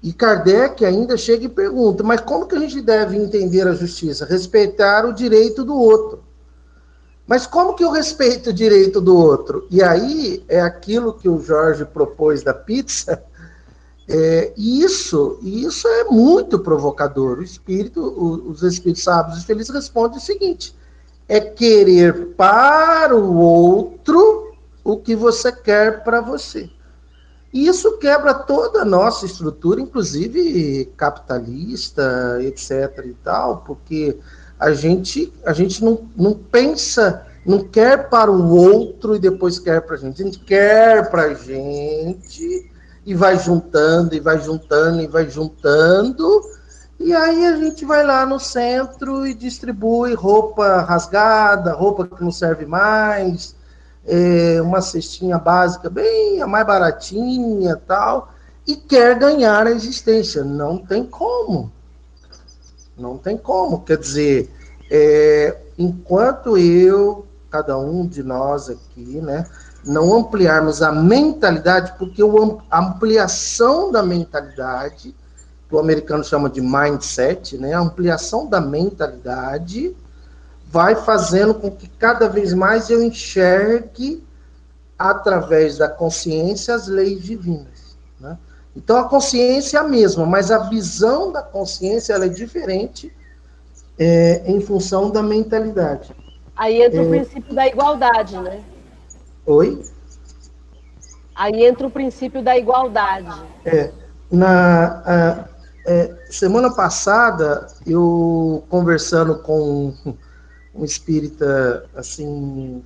E Kardec ainda chega e pergunta: mas como que a gente deve entender a justiça? Respeitar o direito do outro. Mas como que eu respeito o direito do outro? E aí é aquilo que o Jorge propôs da pizza. É, isso, isso é muito provocador. O espírito, os espíritos sábios e felizes respondem o seguinte: é querer para o outro o que você quer para você. E isso quebra toda a nossa estrutura, inclusive capitalista, etc. e tal, porque a gente, a gente não, não pensa, não quer para o outro e depois quer para a gente. A gente quer para a gente e vai juntando, e vai juntando, e vai juntando. E aí a gente vai lá no centro e distribui roupa rasgada, roupa que não serve mais, é, uma cestinha básica, bem a mais baratinha tal, e quer ganhar a existência. Não tem como. Não tem como. Quer dizer, é, enquanto eu, cada um de nós aqui, né, não ampliarmos a mentalidade, porque a ampliação da mentalidade, que o americano chama de mindset, né, a ampliação da mentalidade vai fazendo com que cada vez mais eu enxergue, através da consciência, as leis divinas. Né? Então, a consciência é a mesma, mas a visão da consciência ela é diferente é, em função da mentalidade. Aí entra é... o princípio da igualdade, né? Oi? Aí entra o princípio da igualdade. É. Na, a, É, semana passada, eu conversando com um espírita, assim,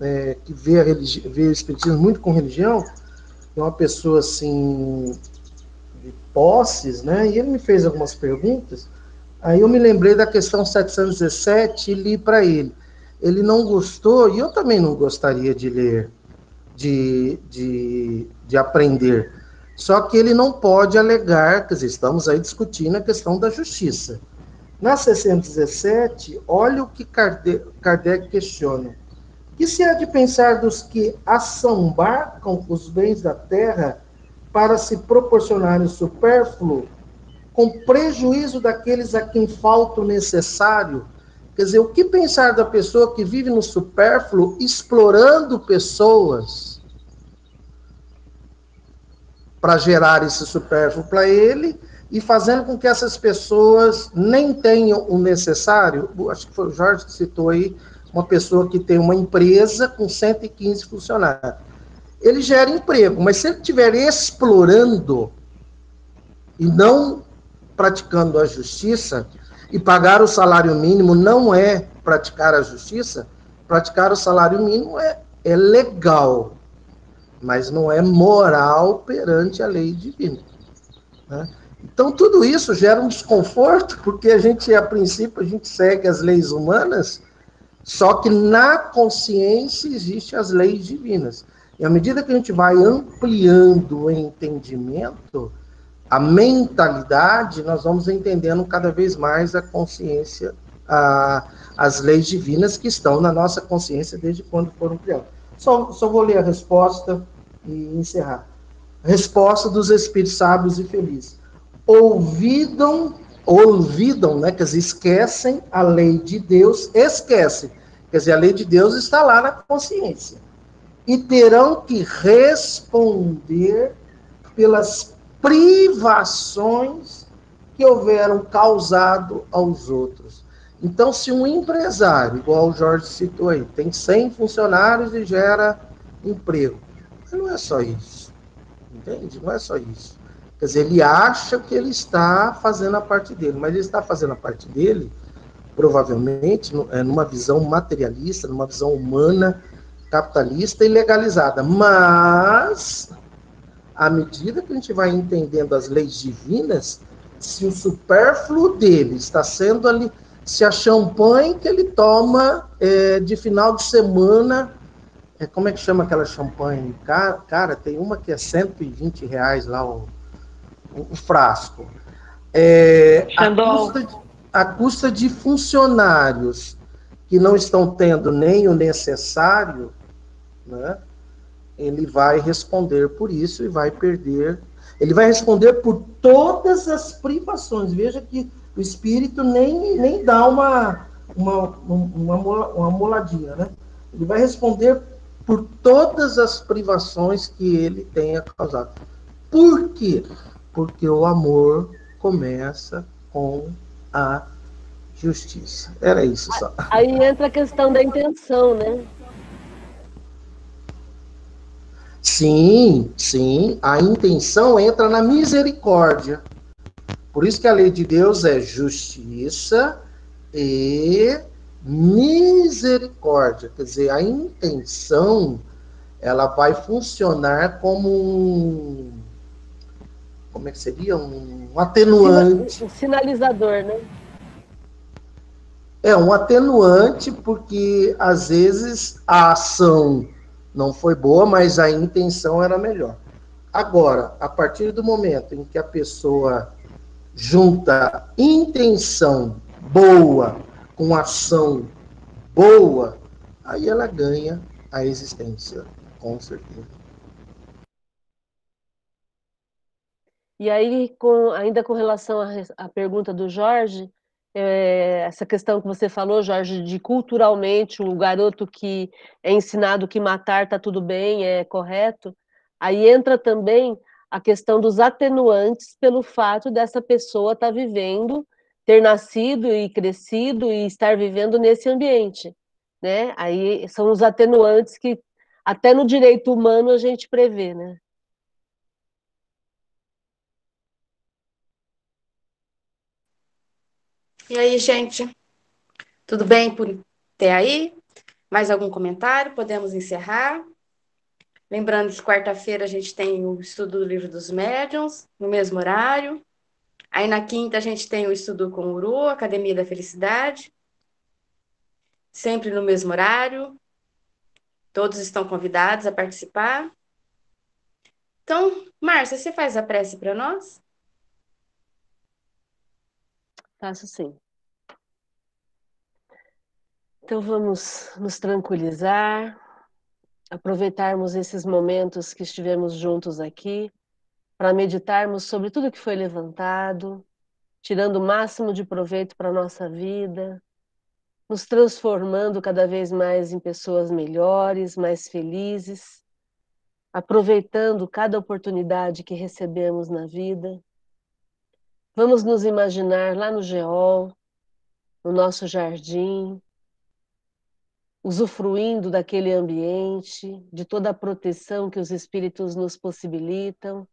é, que vê, a religi- vê o espiritismo muito com religião, é uma pessoa, assim, de posses, né? E ele me fez algumas perguntas, aí eu me lembrei da questão 717 e li para ele. Ele não gostou, e eu também não gostaria de ler, de, de, de aprender. Só que ele não pode alegar, dizer, estamos aí discutindo a questão da justiça. Na 617, olha o que Kardec, questiona. Que se há de pensar dos que assambarcam os bens da terra para se proporcionarem supérfluo, com prejuízo daqueles a quem falta o necessário? Quer dizer, o que pensar da pessoa que vive no supérfluo, explorando pessoas para gerar esse supérfluo para ele e fazendo com que essas pessoas nem tenham o necessário? Acho que foi o Jorge que citou aí uma pessoa que tem uma empresa com 115 funcionários. Ele gera emprego, mas se ele estiver explorando e não praticando a justiça, e pagar o salário mínimo não é praticar a justiça, praticar o salário mínimo é, é legal, mas não é moral perante a lei divina. Né? Então, tudo isso gera um desconforto, porque a gente, a princípio, a gente segue as leis humanas, só que na consciência existem as leis divinas. E à medida que a gente vai ampliando o entendimento, a mentalidade, nós vamos entendendo cada vez mais a consciência, a, as leis divinas que estão na nossa consciência desde quando foram criadas. Só, só vou ler a resposta e encerrar. Resposta dos espíritos sábios e felizes. Ouvidam, olvidam, né, quer dizer, esquecem a lei de Deus, esquecem. Quer dizer, a lei de Deus está lá na consciência. E terão que responder pelas privações que houveram causado aos outros. Então, se um empresário, igual o Jorge citou aí, tem 100 funcionários e gera emprego, mas não é só isso. Entende? Não é só isso. Quer dizer, ele acha que ele está fazendo a parte dele, mas ele está fazendo a parte dele, provavelmente, numa visão materialista, numa visão humana, capitalista e legalizada. Mas à medida que a gente vai entendendo as leis divinas, se o supérfluo dele está sendo ali, se a champanhe que ele toma é, de final de semana, é, como é que chama aquela champanhe? Cara, cara, tem uma que é 120 reais lá o, o, frasco. É, a, custa de, a custa de funcionários que não estão tendo nem o necessário, né? Ele vai responder por isso e vai perder. Ele vai responder por todas as privações. Veja que o espírito nem, nem dá uma, uma, uma, uma moladinha, né? Ele vai responder por todas as privações que ele tenha causado. Por quê? Porque o amor começa com a justiça. Era isso só. Aí entra a questão da intenção, né? Sim, sim, a intenção entra na misericórdia. Por isso que a lei de Deus é justiça e misericórdia. Quer dizer, a intenção ela vai funcionar como um como é que seria um atenuante, um sinalizador, né? É um atenuante porque às vezes a ação não foi boa, mas a intenção era melhor. Agora, a partir do momento em que a pessoa junta intenção boa com ação boa, aí ela ganha a existência, com certeza. E aí, com, ainda com relação à pergunta do Jorge, é, essa questão que você falou, Jorge, de culturalmente o garoto que é ensinado que matar está tudo bem, é correto, aí entra também a questão dos atenuantes pelo fato dessa pessoa estar tá vivendo, ter nascido e crescido e estar vivendo nesse ambiente, né? Aí são os atenuantes que até no direito humano a gente prevê, né? E aí, gente? Tudo bem por até aí? Mais algum comentário? Podemos encerrar? Lembrando que quarta-feira a gente tem o estudo do livro dos médiuns, no mesmo horário. Aí na quinta a gente tem o estudo com o Uru, Academia da Felicidade. Sempre no mesmo horário. Todos estão convidados a participar. Então, Márcia, você faz a prece para nós? Faço sim. Então vamos nos tranquilizar, aproveitarmos esses momentos que estivemos juntos aqui para meditarmos sobre tudo que foi levantado, tirando o máximo de proveito para a nossa vida, nos transformando cada vez mais em pessoas melhores, mais felizes, aproveitando cada oportunidade que recebemos na vida. Vamos nos imaginar lá no geol, no nosso jardim, usufruindo daquele ambiente, de toda a proteção que os espíritos nos possibilitam,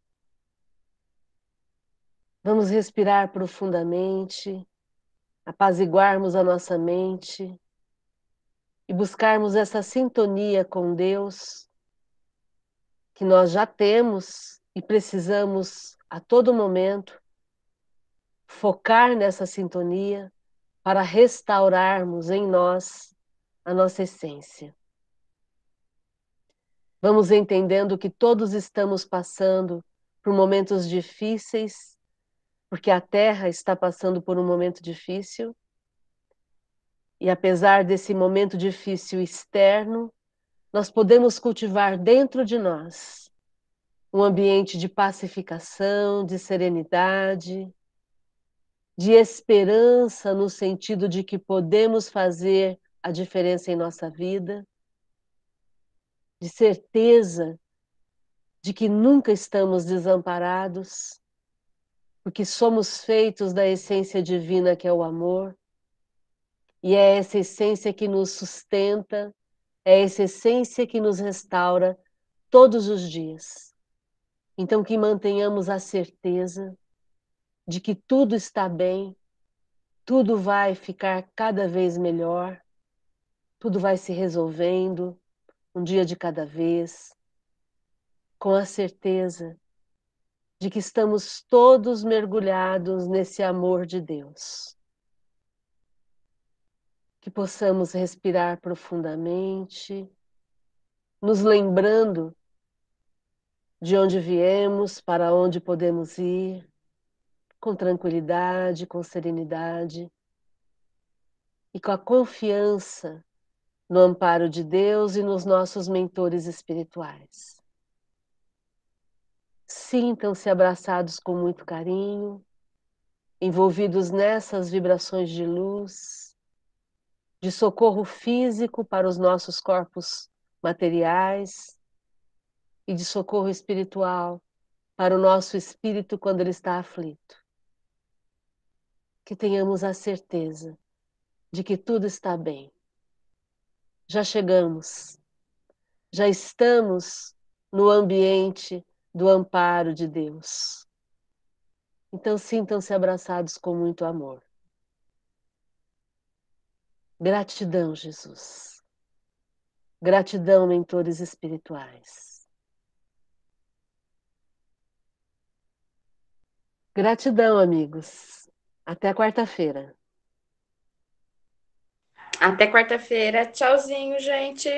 Vamos respirar profundamente, apaziguarmos a nossa mente e buscarmos essa sintonia com Deus que nós já temos e precisamos a todo momento focar nessa sintonia para restaurarmos em nós a nossa essência. Vamos entendendo que todos estamos passando por momentos difíceis porque a Terra está passando por um momento difícil. E apesar desse momento difícil externo, nós podemos cultivar dentro de nós um ambiente de pacificação, de serenidade, de esperança no sentido de que podemos fazer a diferença em nossa vida, de certeza de que nunca estamos desamparados porque somos feitos da essência divina que é o amor, e é essa essência que nos sustenta, é essa essência que nos restaura todos os dias. Então, que mantenhamos a certeza de que tudo está bem, tudo vai ficar cada vez melhor, tudo vai se resolvendo, um dia de cada vez, com a certeza de que estamos todos mergulhados nesse amor de Deus. Que possamos respirar profundamente, nos lembrando de onde viemos, para onde podemos ir, com tranquilidade, com serenidade e com a confiança no amparo de Deus e nos nossos mentores espirituais. Sintam-se abraçados com muito carinho, envolvidos nessas vibrações de luz, de socorro físico para os nossos corpos materiais e de socorro espiritual para o nosso espírito quando ele está aflito. Que tenhamos a certeza de que tudo está bem. Já chegamos, já estamos no ambiente do amparo de Deus. Então sintam-se abraçados com muito amor. Gratidão, Jesus. Gratidão, mentores espirituais. Gratidão, amigos. Até quarta-feira. Até quarta-feira. Tchauzinho, gente.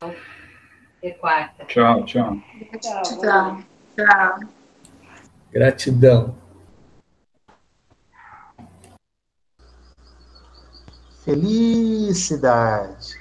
Até quarta. Tchau, tchau. Tchau. Tchau. tchau. Gratidão. Felicidade.